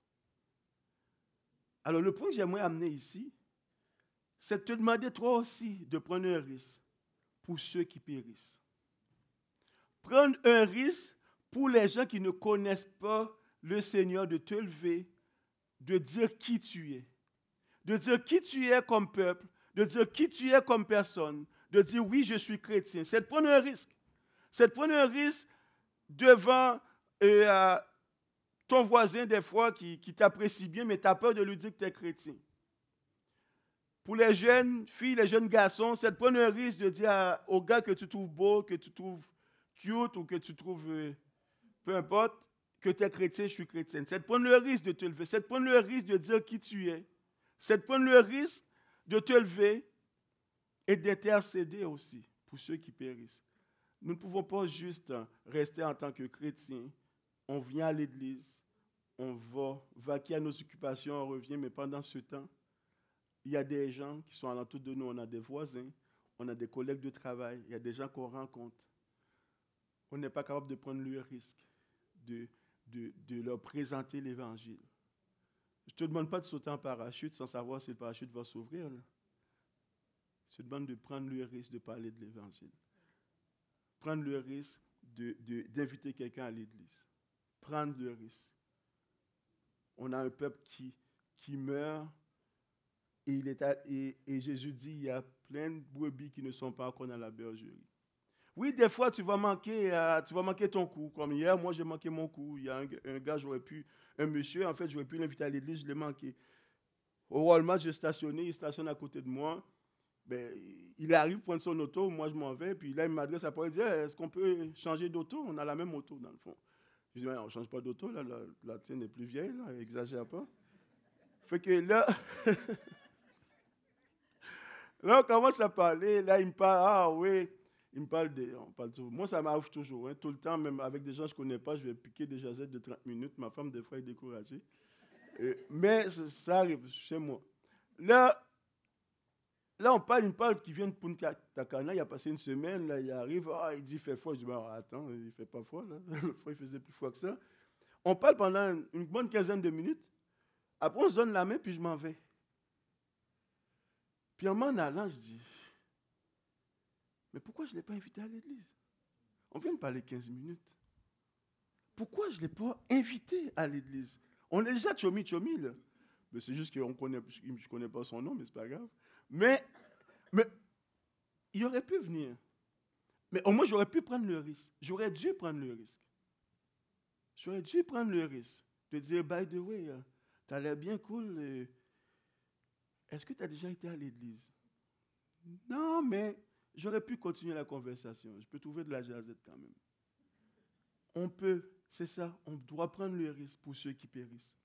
Alors le point que j'aimerais amener ici, c'est de te demander toi aussi de prendre un risque pour ceux qui périssent. Prendre un risque pour les gens qui ne connaissent pas le Seigneur, de te lever, de dire qui tu es, de dire qui tu es comme peuple, de dire qui tu es comme personne, de dire oui, je suis chrétien. C'est de prendre un risque. C'est de prendre un risque devant euh, ton voisin des fois qui, t'apprécie bien, mais tu as peur de lui dire que tu es chrétien. Pour les jeunes filles, les jeunes garçons, c'est de prendre un risque de dire au gars que tu trouves beau, que tu trouves cute ou que tu trouves, euh, peu importe, que tu es chrétien, je suis chrétienne. C'est de prendre le risque de te lever. C'est de prendre le risque de dire qui tu es. C'est de prendre le risque de te lever et d'intercéder aussi pour ceux qui périssent. Nous ne pouvons pas juste rester en tant que chrétiens. On vient à l'église, on va vaquer à nos occupations, on revient, mais pendant ce temps, il y a des gens qui sont alentour de nous, on a des voisins, on a des collègues de travail, il y a des gens qu'on rencontre. On n'est pas capable de prendre le risque de, de, leur présenter l'Évangile. Je ne te demande pas de sauter en parachute sans savoir si le parachute va s'ouvrir. Je te demande de prendre le risque de parler de l'Évangile. Prendre le risque d'inviter quelqu'un à l'Église. Prendre le risque. On a un peuple qui, qui meurt et, il est et, Jésus dit, il y a plein de brebis qui ne sont pas encore dans la bergerie. Oui, des fois, tu vas manquer, euh, tu vas manquer ton coup. Comme hier, moi, j'ai manqué mon coup. Il y a un, gars, j'aurais pu, un monsieur, en fait, j'aurais pu l'inviter à l'église, je l'ai manqué. Au Walmart, j'ai stationné, il stationne à côté de moi. Ben, il arrive prendre son auto, moi je m'en vais, puis là il m'adresse à il dit Est-ce qu'on peut changer d'auto? On a la même auto dans le fond. Je dis On ne change pas d'auto, là, la, tienne est plus vieille, là, exagère pas. Fait que là, Là, on commence à parler. Là, il me parle. Ah oui. Il me parle de. On parle. Moi, ça m'arrive toujours. Hein. Tout le temps, même avec des gens que je ne connais pas, je vais piquer des jazettes de 30 minutes. Ma femme, des fois, est découragée. mais ça arrive chez moi. Là, là, on parle, me parle qui vient de Punta Cana. Il a passé une semaine. Là, il arrive. Ah, il dit fait froid. Je dis ben, attends, il ne fait pas froid. Là. il faisait plus froid que ça. On parle pendant une bonne quinzaine de minutes. Après, on se donne la main, puis je m'en vais. Puis en m'en allant, je dis, mais pourquoi je ne l'ai pas invité à l'église? On vient de parler 15 minutes. Pourquoi je ne l'ai pas invité à l'église? On est déjà chomi chomi, là. Mais c'est juste que connaît, je ne connais pas son nom, mais ce n'est pas grave. Mais, mais il aurait pu venir. Mais au moins, j'aurais pu prendre le risque. J'aurais dû prendre le risque. J'aurais dû prendre le risque de dire, by the way, euh, tu as l'air bien cool. Euh, est-ce que tu as déjà été à l'église? Non, mais j'aurais pu continuer la conversation. Je peux trouver de la jazette quand même. On peut, c'est ça, on doit prendre le risque pour ceux qui périssent.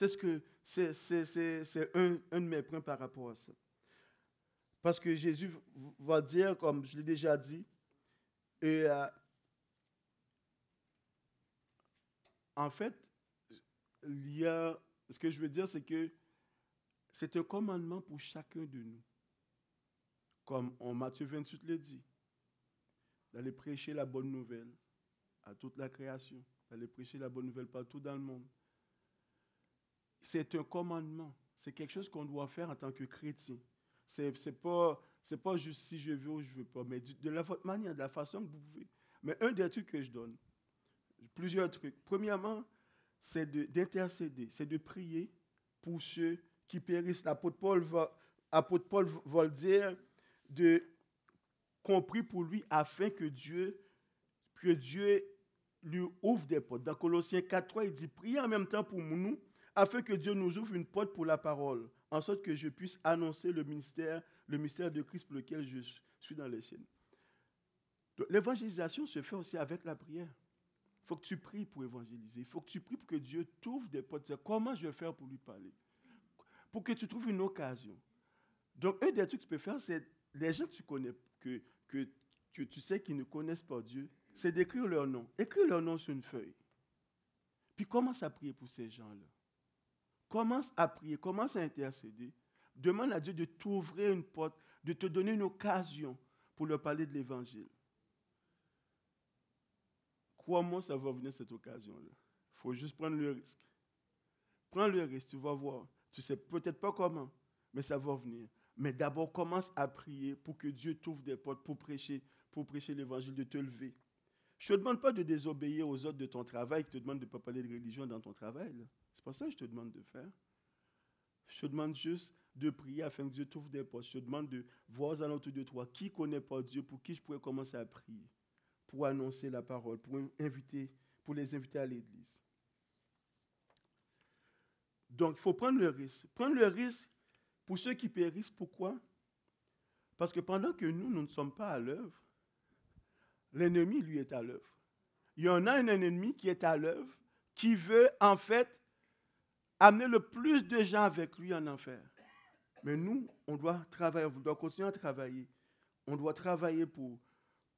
C'est ce que c'est un, un de mes points par rapport à ça. Parce que Jésus va dire, comme je l'ai déjà dit, et euh, en fait, il y a, ce que je veux dire, c'est que c'est un commandement pour chacun de nous. Comme en Matthieu 28 le dit, d'aller prêcher la bonne nouvelle à toute la création, d'aller prêcher la bonne nouvelle partout dans le monde. C'est un commandement, c'est quelque chose qu'on doit faire en tant que chrétien. Ce n'est pas, juste si je veux ou je ne veux pas, mais de la votre manière, de la façon que vous pouvez. Mais un des trucs que je donne, plusieurs trucs. Premièrement, c'est d'intercéder, c'est de prier pour ceux qui périssent. L'apôtre Paul va, le dire, de compris pour lui afin que Dieu, que Dieu lui ouvre des portes. Dans Colossiens 4.3, il dit, priez en même temps pour nous, afin que Dieu nous ouvre une porte pour la parole en sorte que je puisse annoncer le ministère, le mystère de Christ pour lequel je suis dans les chaînes. L'évangélisation se fait aussi avec la prière. Il faut que tu pries pour évangéliser. Il faut que tu pries pour que Dieu t'ouvre des portes. Comment je vais faire pour lui parler? Pour que tu trouves une occasion. Donc, un des trucs que tu peux faire, c'est les gens que tu connais, que, que, tu sais qu'ils ne connaissent pas Dieu, c'est d'écrire leur nom. Écris leur nom sur une feuille. Puis commence à prier pour ces gens-là. Commence à prier, commence à intercéder. Demande à Dieu de t'ouvrir une porte, de te donner une occasion pour leur parler de l'Évangile. Crois-moi, ça va venir cette occasion-là. Il faut juste prendre le risque. Prends le risque, tu vas voir. Tu ne sais peut-être pas comment, mais ça va venir. Mais d'abord, commence à prier pour que Dieu t'ouvre des portes pour prêcher, pour prêcher l'évangile, de te lever. Je ne te demande pas de désobéir aux autres de ton travail, je te demande de ne pas parler de religion dans ton travail. C'est pas ça que je te demande de faire. Je te demande juste de prier afin que Dieu t'ouvre des portes. Je te demande de voir aux alentours de toi qui connaît pas Dieu, pour qui je pourrais commencer à prier, pour annoncer la parole, pour, inviter, pour les inviter à l'église. Donc, il faut prendre le risque. Prendre le risque pour ceux qui périssent. Pourquoi? Parce que pendant que nous, nous ne sommes pas à l'œuvre, l'ennemi, lui, est à l'œuvre. Il y en a un ennemi qui est à l'œuvre, qui veut, en fait, amener le plus de gens avec lui en enfer. Mais nous, on doit travailler, on doit continuer à travailler. On doit travailler pour,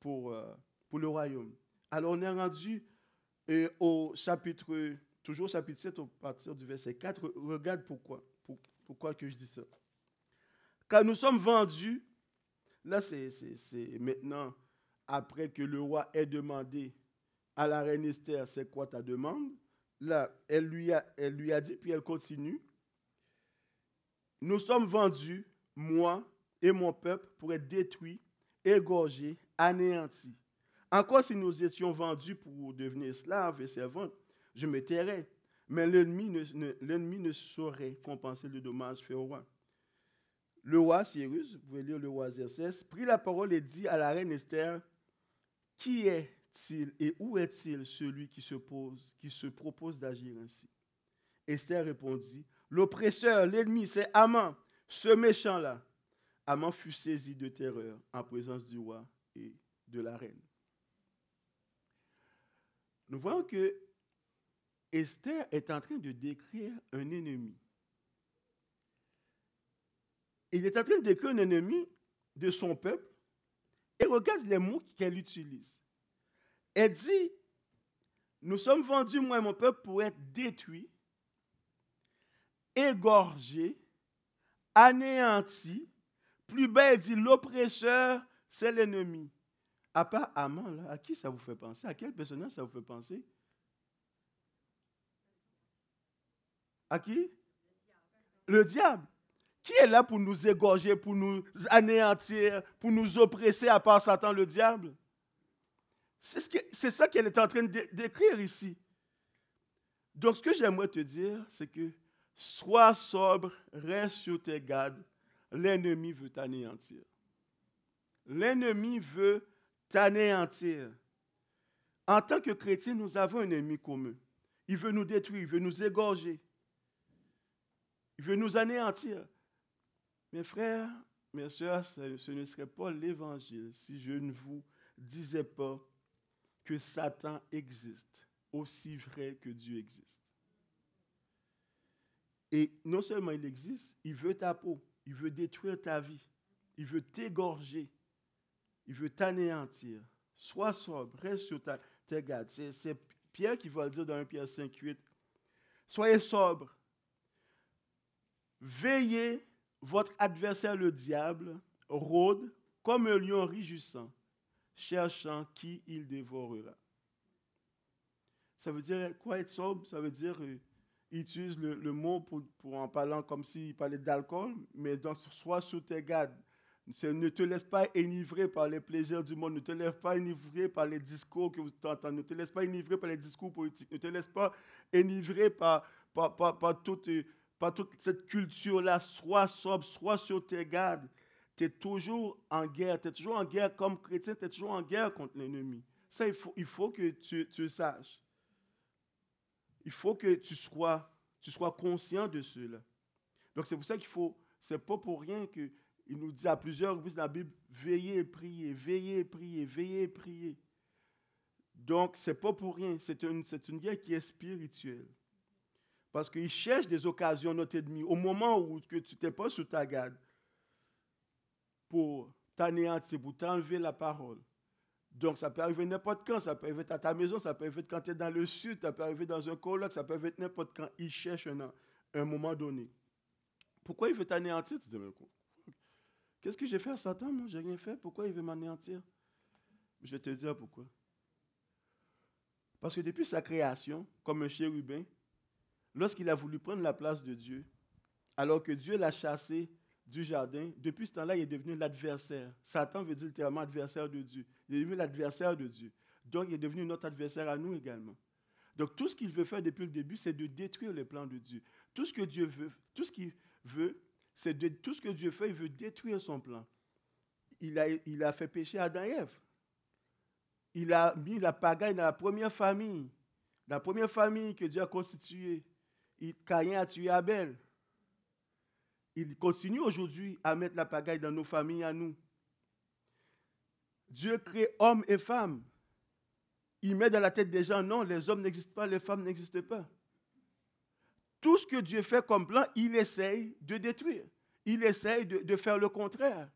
pour, euh, pour le royaume. Alors, on est rendu au chapitre, toujours au chapitre 7, à partir du verset 4. Regarde pourquoi, pourquoi que je dis ça. Car nous sommes vendus, là c'est maintenant, après que le roi ait demandé à la reine Esther, c'est quoi ta demande? Elle lui, a, dit, puis elle continue, nous sommes vendus, moi et mon peuple, pour être détruits, égorgés, anéantis. Encore si nous étions vendus pour devenir esclaves et servantes, je me tairais. Mais l'ennemi ne, saurait compenser le dommage fait au roi. Le roi Cyrus, vous pouvez lire le roi Xerxès, prit la parole et dit à la reine Esther, qui est et où est-il celui qui se, pose, qui se propose d'agir ainsi? Esther répondit, l'oppresseur, l'ennemi, c'est Aman, ce méchant-là. Aman fut saisi de terreur en présence du roi et de la reine. Nous voyons que Esther est en train de décrire un ennemi. Il est en train de décrire un ennemi de son peuple et regarde les mots qu'elle utilise. Elle dit, nous sommes vendus, moi et mon peuple, pour être détruits, égorgés, anéantis. Plus bas, il dit, l'oppresseur, c'est l'ennemi. À part Aman, là, à qui ça vous fait penser? À quel personnage ça vous fait penser? À qui? Le diable. Qui est là pour nous égorger, pour nous anéantir, pour nous oppresser à part Satan, le diable? C'est ça qu'elle est en train d'écrire ici. Donc, ce que j'aimerais te dire, c'est que sois sobre, reste sur tes gardes. L'ennemi veut t'anéantir. L'ennemi veut t'anéantir. En tant que chrétien, nous avons un ennemi commun. Il veut nous détruire, il veut nous égorger. Il veut nous anéantir. Mes frères, mes soeurs, ce ne serait pas l'évangile si je ne vous disais pas que Satan existe, aussi vrai que Dieu existe. Et non seulement il existe, il veut ta peau, il veut détruire ta vie, il veut t'égorger, il veut t'anéantir. Sois sobre, reste sur ta, tes gardes. C'est Pierre qui va le dire dans 1 Pierre 5, 8. Soyez sobre. Veillez votre adversaire le diable rôde comme un lion rugissant, cherchant qui il dévorera. Ça veut dire quoi être sobre? Ça veut dire, euh, il utilise le, mot pour, en parlant comme s'il parlait d'alcool, mais donc sois sous tes gardes. Ne te laisse pas enivrer par les plaisirs du monde. Ne te laisse pas enivrer par les discours que vous entendez. Ne te laisse pas enivrer par les discours politiques. Ne te laisse pas enivrer par, par, par, par toute euh, toute cette culture-là, sois sobre, sois sur tes gardes. Tu toujours en guerre, tu es toujours en guerre comme chrétien, tu es toujours en guerre contre l'ennemi. Ça, il faut, il faut que tu, tu saches. Il faut que tu sois, tu sois conscient de cela. Donc, c'est pour ça qu'il faut, c'est pas pour rien qu'il nous dit à plusieurs reprises dans la Bible, veillez et priez, veillez et priez, veillez et priez. Donc, c'est pas pour rien. C'est une, une guerre qui est spirituelle. Parce qu'il cherche des occasions, notre ennemi, au moment où que tu n'es pas sous ta garde, pour t'anéantir, pour t'enlever la parole. Donc, ça peut arriver n'importe quand. Ça peut arriver à ta maison, ça peut arriver quand tu es dans le sud, ça peut arriver dans un colloque, ça peut arriver n'importe quand. Il cherche un, un moment donné. Pourquoi il veut t'anéantir? Tu dis, qu'est-ce que j'ai fait à Satan Moi, j'ai rien fait. Pourquoi il veut m'anéantir? Je vais te dire pourquoi. Parce que depuis sa création, comme un chérubin, lorsqu'il a voulu prendre la place de Dieu, alors que Dieu l'a chassé du jardin, depuis ce temps-là, il est devenu l'adversaire. Satan veut dire littéralement adversaire de Dieu. Il est devenu l'adversaire de Dieu. Donc, il est devenu notre adversaire à nous également. Donc, tout ce qu'il veut faire depuis le début, c'est de détruire les plans de Dieu. Tout ce que Dieu veut, tout ce qu'il veut, c'est de, tout ce que Dieu fait, il veut détruire son plan. Il a, il a fait pécher Adam et Ève. Il a mis la pagaille dans la première famille. La première famille que Dieu a constituée. Caïn a tué Abel. Il continue aujourd'hui à mettre la pagaille dans nos familles à nous. Dieu crée hommes et femmes. Il met dans la tête des gens, non, les hommes n'existent pas, les femmes n'existent pas. Tout ce que Dieu fait comme plan, il essaye de détruire. Il essaye de, faire le contraire.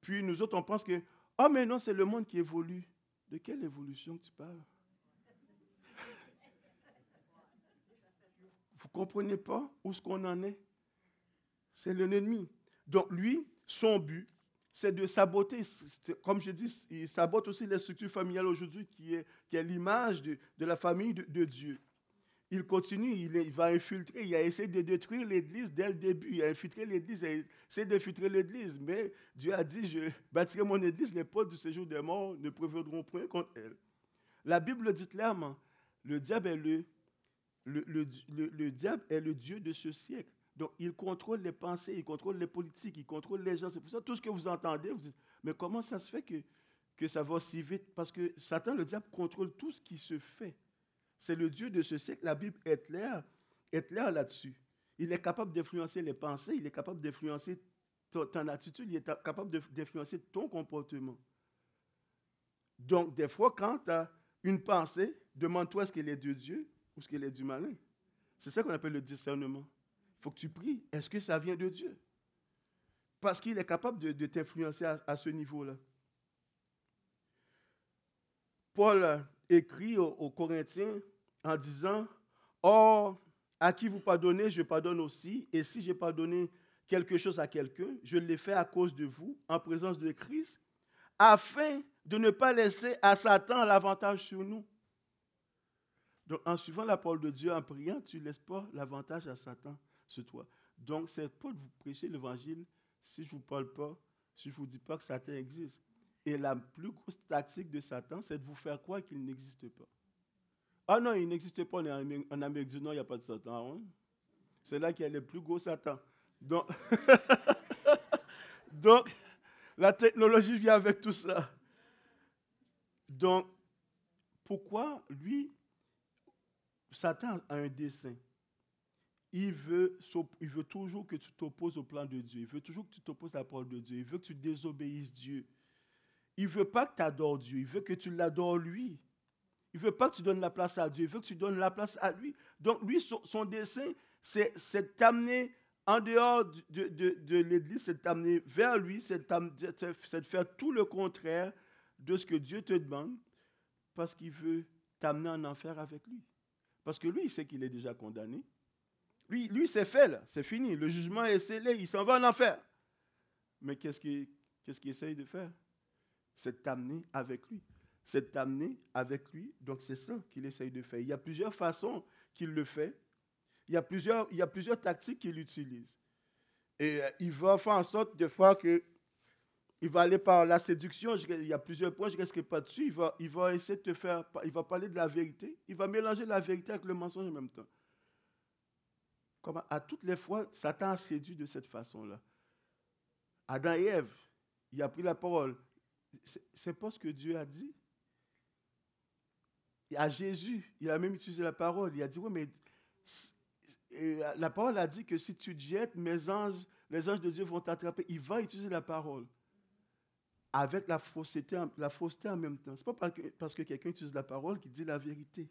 Puis nous autres, on pense que, oh mais non, c'est le monde qui évolue. De quelle évolution tu parles? Vous ne comprenez pas où ce qu'on en est? C'est l'ennemi. Donc lui, son but, c'est de saboter, comme je dis, il sabote aussi les structures familiales aujourd'hui, qui est, qui est l'image de, de, la famille de, Dieu. Il continue, il, va infiltrer, il a essayé de détruire l'Église dès le début, il a infiltré l'Église, il a essayé d'infiltrer l'Église, mais Dieu a dit, je bâtirai mon Église, les portes du séjour des morts ne prévaudront point contre elle. La Bible dit clairement, le diable est le le, diable est le Dieu de ce siècle. Donc, il contrôle les pensées, il contrôle les politiques, il contrôle les gens. C'est pour ça, tout ce que vous entendez, vous dites, mais comment ça se fait que, que ça va si vite? Parce que Satan, le diable, contrôle tout ce qui se fait. C'est le Dieu de ce siècle. La Bible est claire, est claire là-dessus. Il est capable d'influencer les pensées, il est capable d'influencer ton, attitude, il est capable d'influencer ton comportement. Donc, des fois, quand tu as une pensée, demande-toi ce qu'elle est de Dieu ou ce qu'il est du malin. C'est ça qu'on appelle le discernement. Faut que tu pries. Est-ce que ça vient de Dieu? Parce qu'il est capable de, t'influencer à, ce niveau-là. Paul écrit aux, Corinthiens en disant, Or, à qui vous pardonnez, je pardonne aussi. Et si j'ai pardonné quelque chose à quelqu'un, je l'ai fait à cause de vous, en présence de Christ, afin de ne pas laisser à Satan l'avantage sur nous. Donc, en suivant la parole de Dieu, en priant, tu ne laisses pas l'avantage à Satan toi. Donc, c'est pas de vous prêcher l'évangile si je ne vous parle pas, si je ne vous dis pas que Satan existe. Et la plus grosse tactique de Satan, c'est de vous faire croire qu'il n'existe pas. Ah non, il n'existe pas en Amérique du Nord, il n'y a pas de Satan. Hein? C'est là qu'il y a le plus gros Satan. Donc, Donc, la technologie vient avec tout ça. Donc, pourquoi lui, Satan a un dessein? Il veut, il veut toujours que tu t'opposes au plan de Dieu. Il veut toujours que tu t'opposes à la parole de Dieu. Il veut que tu désobéisses Dieu. Il ne veut pas que tu adores Dieu. Il veut que tu l'adores lui. Il ne veut pas que tu donnes la place à Dieu. Il veut que tu donnes la place à lui. Donc, lui, son, dessein, c'est t'amener en dehors de, de, l'Église, c'est t'amener vers lui, c'est de faire tout le contraire de ce que Dieu te demande, parce qu'il veut t'amener en enfer avec lui. Parce que lui, il sait qu'il est déjà condamné. Lui, c'est fait, là. C'est fini. Le jugement est scellé. Il s'en va en enfer. Mais qu'est-ce qu'il essaye de faire? C'est t'amener avec lui. C'est t'amener avec lui. Donc, c'est ça qu'il essaye de faire. Il y a plusieurs façons qu'il le fait. Il y a plusieurs, tactiques qu'il utilise. Et euh, il va faire en sorte, des fois, que il va aller par la séduction. Il y a plusieurs points, je ne resterai pas dessus. Il va, il va essayer de te faire. Il va parler de la vérité. Il va mélanger la vérité avec le mensonge en même temps. Comme à toutes les fois, Satan a séduit de cette façon-là. Adam et Ève, il a pris la parole. C'est pas ce que Dieu a dit. À Jésus, il a même utilisé la parole. Il a dit, oui, mais la parole a dit que si tu jettes, mes anges, les anges de Dieu vont t'attraper. Il va utiliser la parole avec la fausseté, la fausseté en même temps. Ce n'est pas parce que, que quelqu'un utilise la parole qu'il dit la vérité.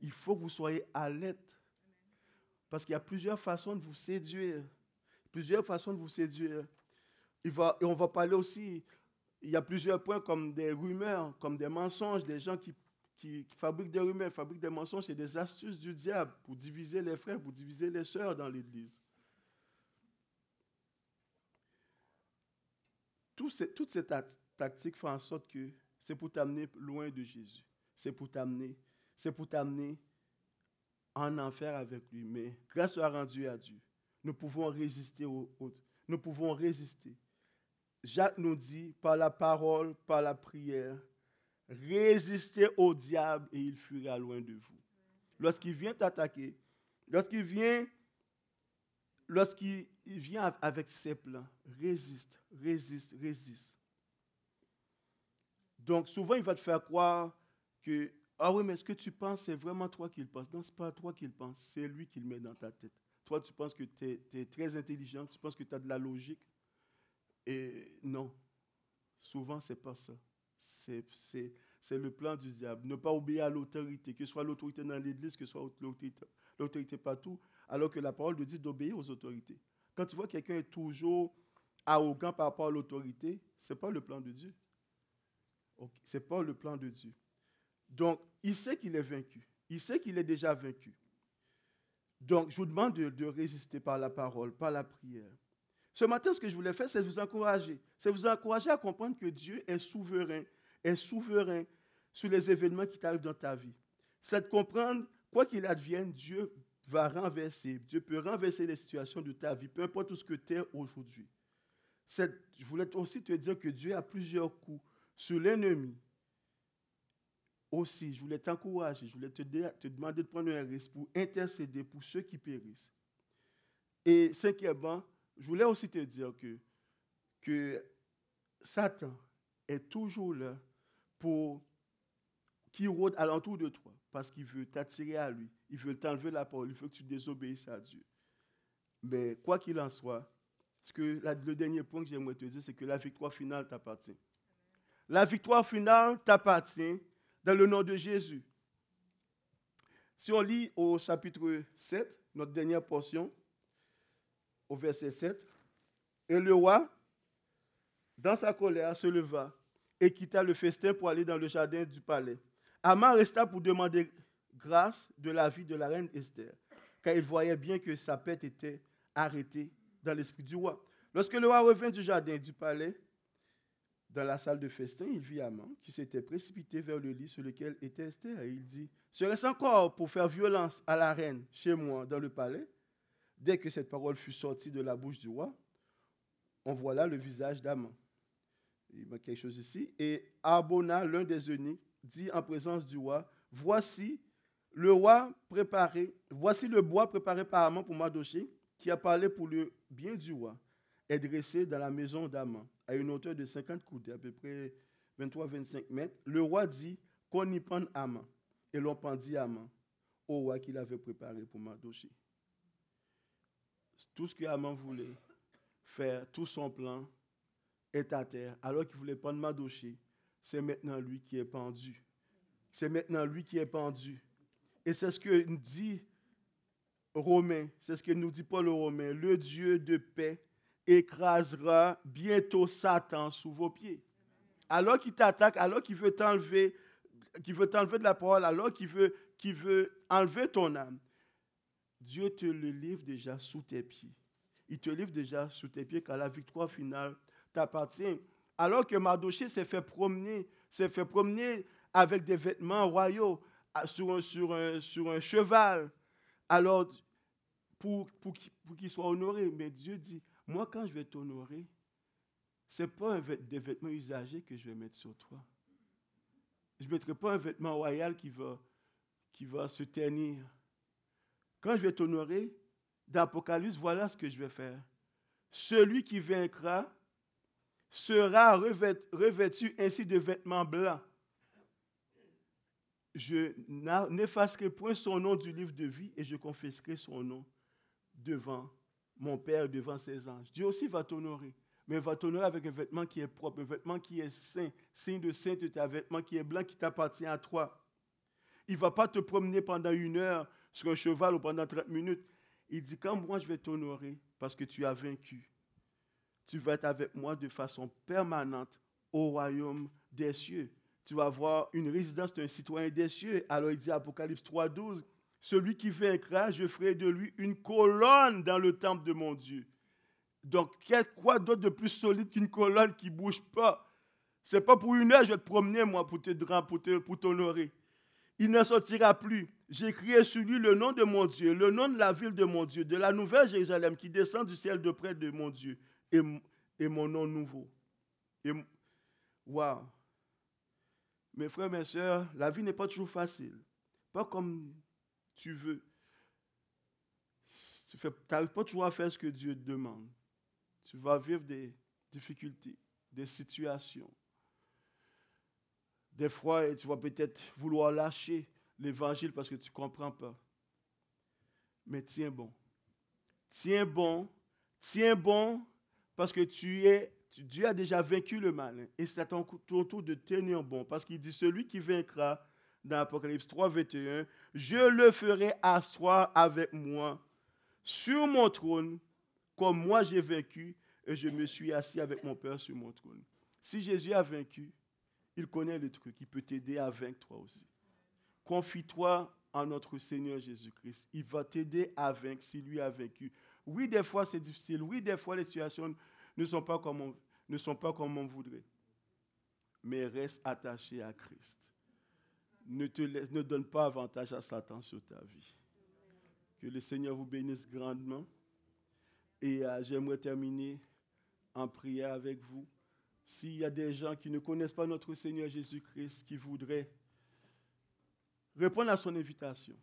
Il faut que vous soyez alerte parce qu'il y a plusieurs façons de vous séduire. Plusieurs façons de vous séduire. Et on va parler aussi, il y a plusieurs points comme des rumeurs, comme des mensonges, des gens qui, fabriquent des rumeurs, fabriquent des mensonges, c'est des astuces du diable pour diviser les frères, pour diviser les sœurs dans l'Église. Tout toutes ces tactiques font en sorte que c'est pour t'amener loin de Jésus. C'est pour t'amener, c'est pour t'amener en enfer avec lui. Mais grâce soit rendue à Dieu, nous pouvons résister aux autres. Nous pouvons résister. Jacques nous dit, par la parole, par la prière, résistez au diable et il fuira loin de vous. Lorsqu'il vient t'attaquer, lorsqu'il vient, lorsqu'il vient avec ses plans, résiste, résiste, résiste. Donc souvent, il va te faire croire que ah oui, mais est-ce que tu penses c'est vraiment toi qui le penses Non, ce n'est pas toi qui le pense, c'est lui qui le met dans ta tête. Toi, tu penses que tu es, très intelligent, tu penses que tu as de la logique? Et non, souvent, ce n'est pas ça. C'est le plan du diable. Ne pas obéir à l'autorité, que ce soit l'autorité dans l'Église, que ce soit l'autorité partout, alors que la parole dit d'obéir aux autorités. Quand tu vois quelqu'un est toujours arrogant par rapport à l'autorité, ce n'est pas le plan de Dieu. Ce n'est pas le plan de Dieu. Donc, il sait qu'il est vaincu. Il sait qu'il est déjà vaincu. Donc, je vous demande de, résister par la parole, par la prière. Ce matin, ce que je voulais faire, c'est vous encourager. C'est vous encourager à comprendre que Dieu est souverain, est souverain sur les événements qui t'arrivent dans ta vie. C'est de comprendre, quoi qu'il advienne, Dieu va renverser. Dieu peut renverser les situations de ta vie, peu importe ce que tu es aujourd'hui. Je voulais aussi te dire que Dieu a plusieurs coups sur l'ennemi aussi, je voulais t'encourager, je voulais te, demander de prendre un risque pour intercéder pour ceux qui périssent. Et cinquièmement, je voulais aussi te dire que, que Satan est toujours là pour qui rôde alentour de toi, parce qu'il veut t'attirer à lui, il veut t'enlever la parole, il veut que tu désobéisses à Dieu. Mais quoi qu'il en soit, ce que le dernier point que j'aimerais te dire, c'est que la victoire finale t'appartient. La victoire finale t'appartient dans le nom de Jésus. Si on lit au chapitre 7, notre dernière portion, au verset 7, et le roi, dans sa colère, se leva et quitta le festin pour aller dans le jardin du palais. Aman resta pour demander grâce de la vie de la reine Esther, car il voyait bien que sa pète était arrêtée dans l'esprit du roi. Lorsque le roi revint du jardin du palais, dans la salle de festin, il vit Amant qui s'était précipité vers le lit sur lequel était Esther et il dit Serait-ce encore pour faire violence à la reine chez moi dans le palais? Dès que cette parole fut sortie de la bouche du roi, on voit là le visage d'Amant. Il manque quelque chose ici. Et Arbona, l'un des eunuques, dit en présence du roi Voici le roi préparé, voici le bois préparé par Amant pour Mardoché, qui a parlé pour le bien du roi, est dressé dans la maison d'Amant, à une hauteur de 50 coudes, à peu près 23-25 mètres. Le roi dit qu'on y prenne Amant, et l'on pendit Amant au roi qu'il avait préparé pour Mardoché. Tout ce que Amant voulait faire, tout son plan est à terre, alors qu'il voulait prendre Mardoché, c'est maintenant lui qui est pendu. C'est maintenant lui qui est pendu. Et c'est ce que dit Romain, c'est ce que nous dit Paul aux Romains. Le Dieu de paix écrasera bientôt Satan sous vos pieds. Alors qu'il t'attaque, alors qu'il veut t'enlever, qu'il veut t'enlever de la parole, alors qu'il veut, qu'il veut enlever ton âme, Dieu te le livre déjà sous tes pieds. Il te livre déjà sous tes pieds car la victoire finale t'appartient. Alors que Mardoché s'est fait promener, s'est fait promener avec des vêtements royaux sur un, sur un, cheval, alors pour, pour, qu'il soit honoré. Mais Dieu dit, moi quand je vais t'honorer, ce n'est pas un, des vêtements usagés que je vais mettre sur toi. Je ne mettrai pas un vêtement royal qui va, qui va se ternir. Quand je vais t'honorer, dans l'Apocalypse, voilà ce que je vais faire. Celui qui vaincra sera revêtu ainsi de vêtements blancs. Je n'effacerai point son nom du livre de vie et je confesserai son nom devant mon Père, devant ses anges. Dieu aussi va t'honorer, mais va t'honorer avec un vêtement qui est propre, un vêtement qui est saint, signe de sainteté, un vêtement qui est blanc, qui t'appartient à toi. Il ne va pas te promener pendant une heure sur un cheval ou pendant 30 minutes. Il dit, quand moi je vais t'honorer, parce que tu as vaincu, tu vas être avec moi de façon permanente au royaume des cieux. Tu vas avoir une résidence d'un citoyen des cieux. Alors il dit Apocalypse 3.12, celui qui vaincra, je ferai de lui une colonne dans le temple de mon Dieu. Donc, quoi d'autre de plus solide qu'une colonne qui ne bouge pas? Ce n'est pas pour une heure, je vais te promener, moi, pour te pour t'honorer. Il ne sortira plus. J'écrirai sur lui le nom de mon Dieu, le nom de la ville de mon Dieu, de la nouvelle Jérusalem qui descend du ciel de près de mon Dieu, et, et mon nom nouveau. Waouh! Mes frères, mes sœurs, la vie n'est pas toujours facile. Pas comme tu veux. Tu n'arrives pas toujours à faire ce que Dieu te demande. Tu vas vivre des difficultés, des situations. Des fois, tu vas peut-être vouloir lâcher l'évangile parce que tu ne comprends pas. Mais tiens bon. Tiens bon. Tiens bon parce que tu es, Dieu a déjà vaincu le mal. Et c'est à ton tour de tenir bon. Parce qu'il dit, celui qui vaincra, dans Apocalypse 3, 21, je le ferai asseoir avec moi sur mon trône, comme moi j'ai vaincu, et je me suis assis avec mon Père sur mon trône. Si Jésus a vaincu, il connaît le truc, il peut t'aider à vaincre toi aussi. Confie-toi en notre Seigneur Jésus-Christ. Il va t'aider à vaincre si lui a vaincu. Oui, des fois c'est difficile. Oui, des fois les situations ne sont pas comme on, ne sont pas comme on voudrait. Mais reste attaché à Christ ne, donne pas avantage à Satan sur ta vie. Que le Seigneur vous bénisse grandement. Et euh, j'aimerais terminer en prière avec vous. S'il y a des gens qui ne connaissent pas notre Seigneur Jésus-Christ, qui voudraient répondre à son invitation,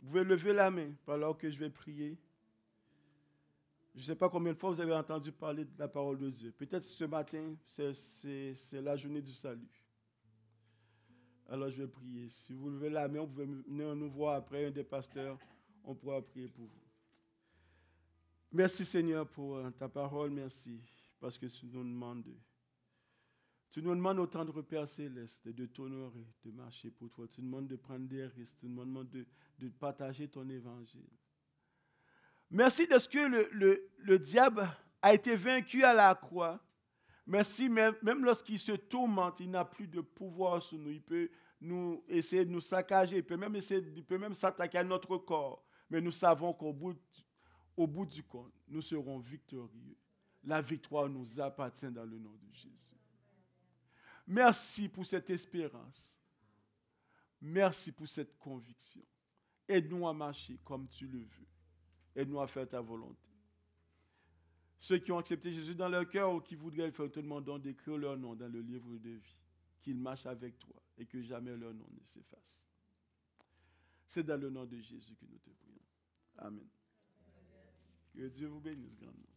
vous pouvez lever la main pendant que je vais prier. Je ne sais pas combien de fois vous avez entendu parler de la parole de Dieu. Peut-être ce matin, c'est la journée du salut. Alors je vais prier. Si vous levez la main, vous pouvez venir nous voir après, un des pasteurs, on pourra prier pour vous. Merci Seigneur pour euh, ta parole, merci, parce que tu nous demandes, tu nous demandes autant de repères célestes, de t'honorer, de marcher pour toi. Tu nous demandes de prendre des risques, tu nous demandes de, de partager ton évangile. Merci de ce que le, le, le diable a été vaincu à la croix. Merci, même, même lorsqu'il se tourmente, il n'a plus de pouvoir sur nous. Il peut nous essayer de nous saccager, il peut même essayer, il peut même s'attaquer à notre corps. Mais nous savons qu'au bout, au bout du compte, nous serons victorieux. La victoire nous appartient dans le nom de Jésus. Merci pour cette espérance. Merci pour cette conviction. Aide-nous à marcher comme tu le veux. Aide-nous à faire ta volonté. Ceux qui ont accepté Jésus dans leur cœur ou qui voudraient le faire, te demandons d'écrire leur nom dans le livre de vie, qu'ils marchent avec toi et que jamais leur nom ne s'efface. C'est dans le nom de Jésus que nous te prions. Amen. Que Dieu vous bénisse grandement.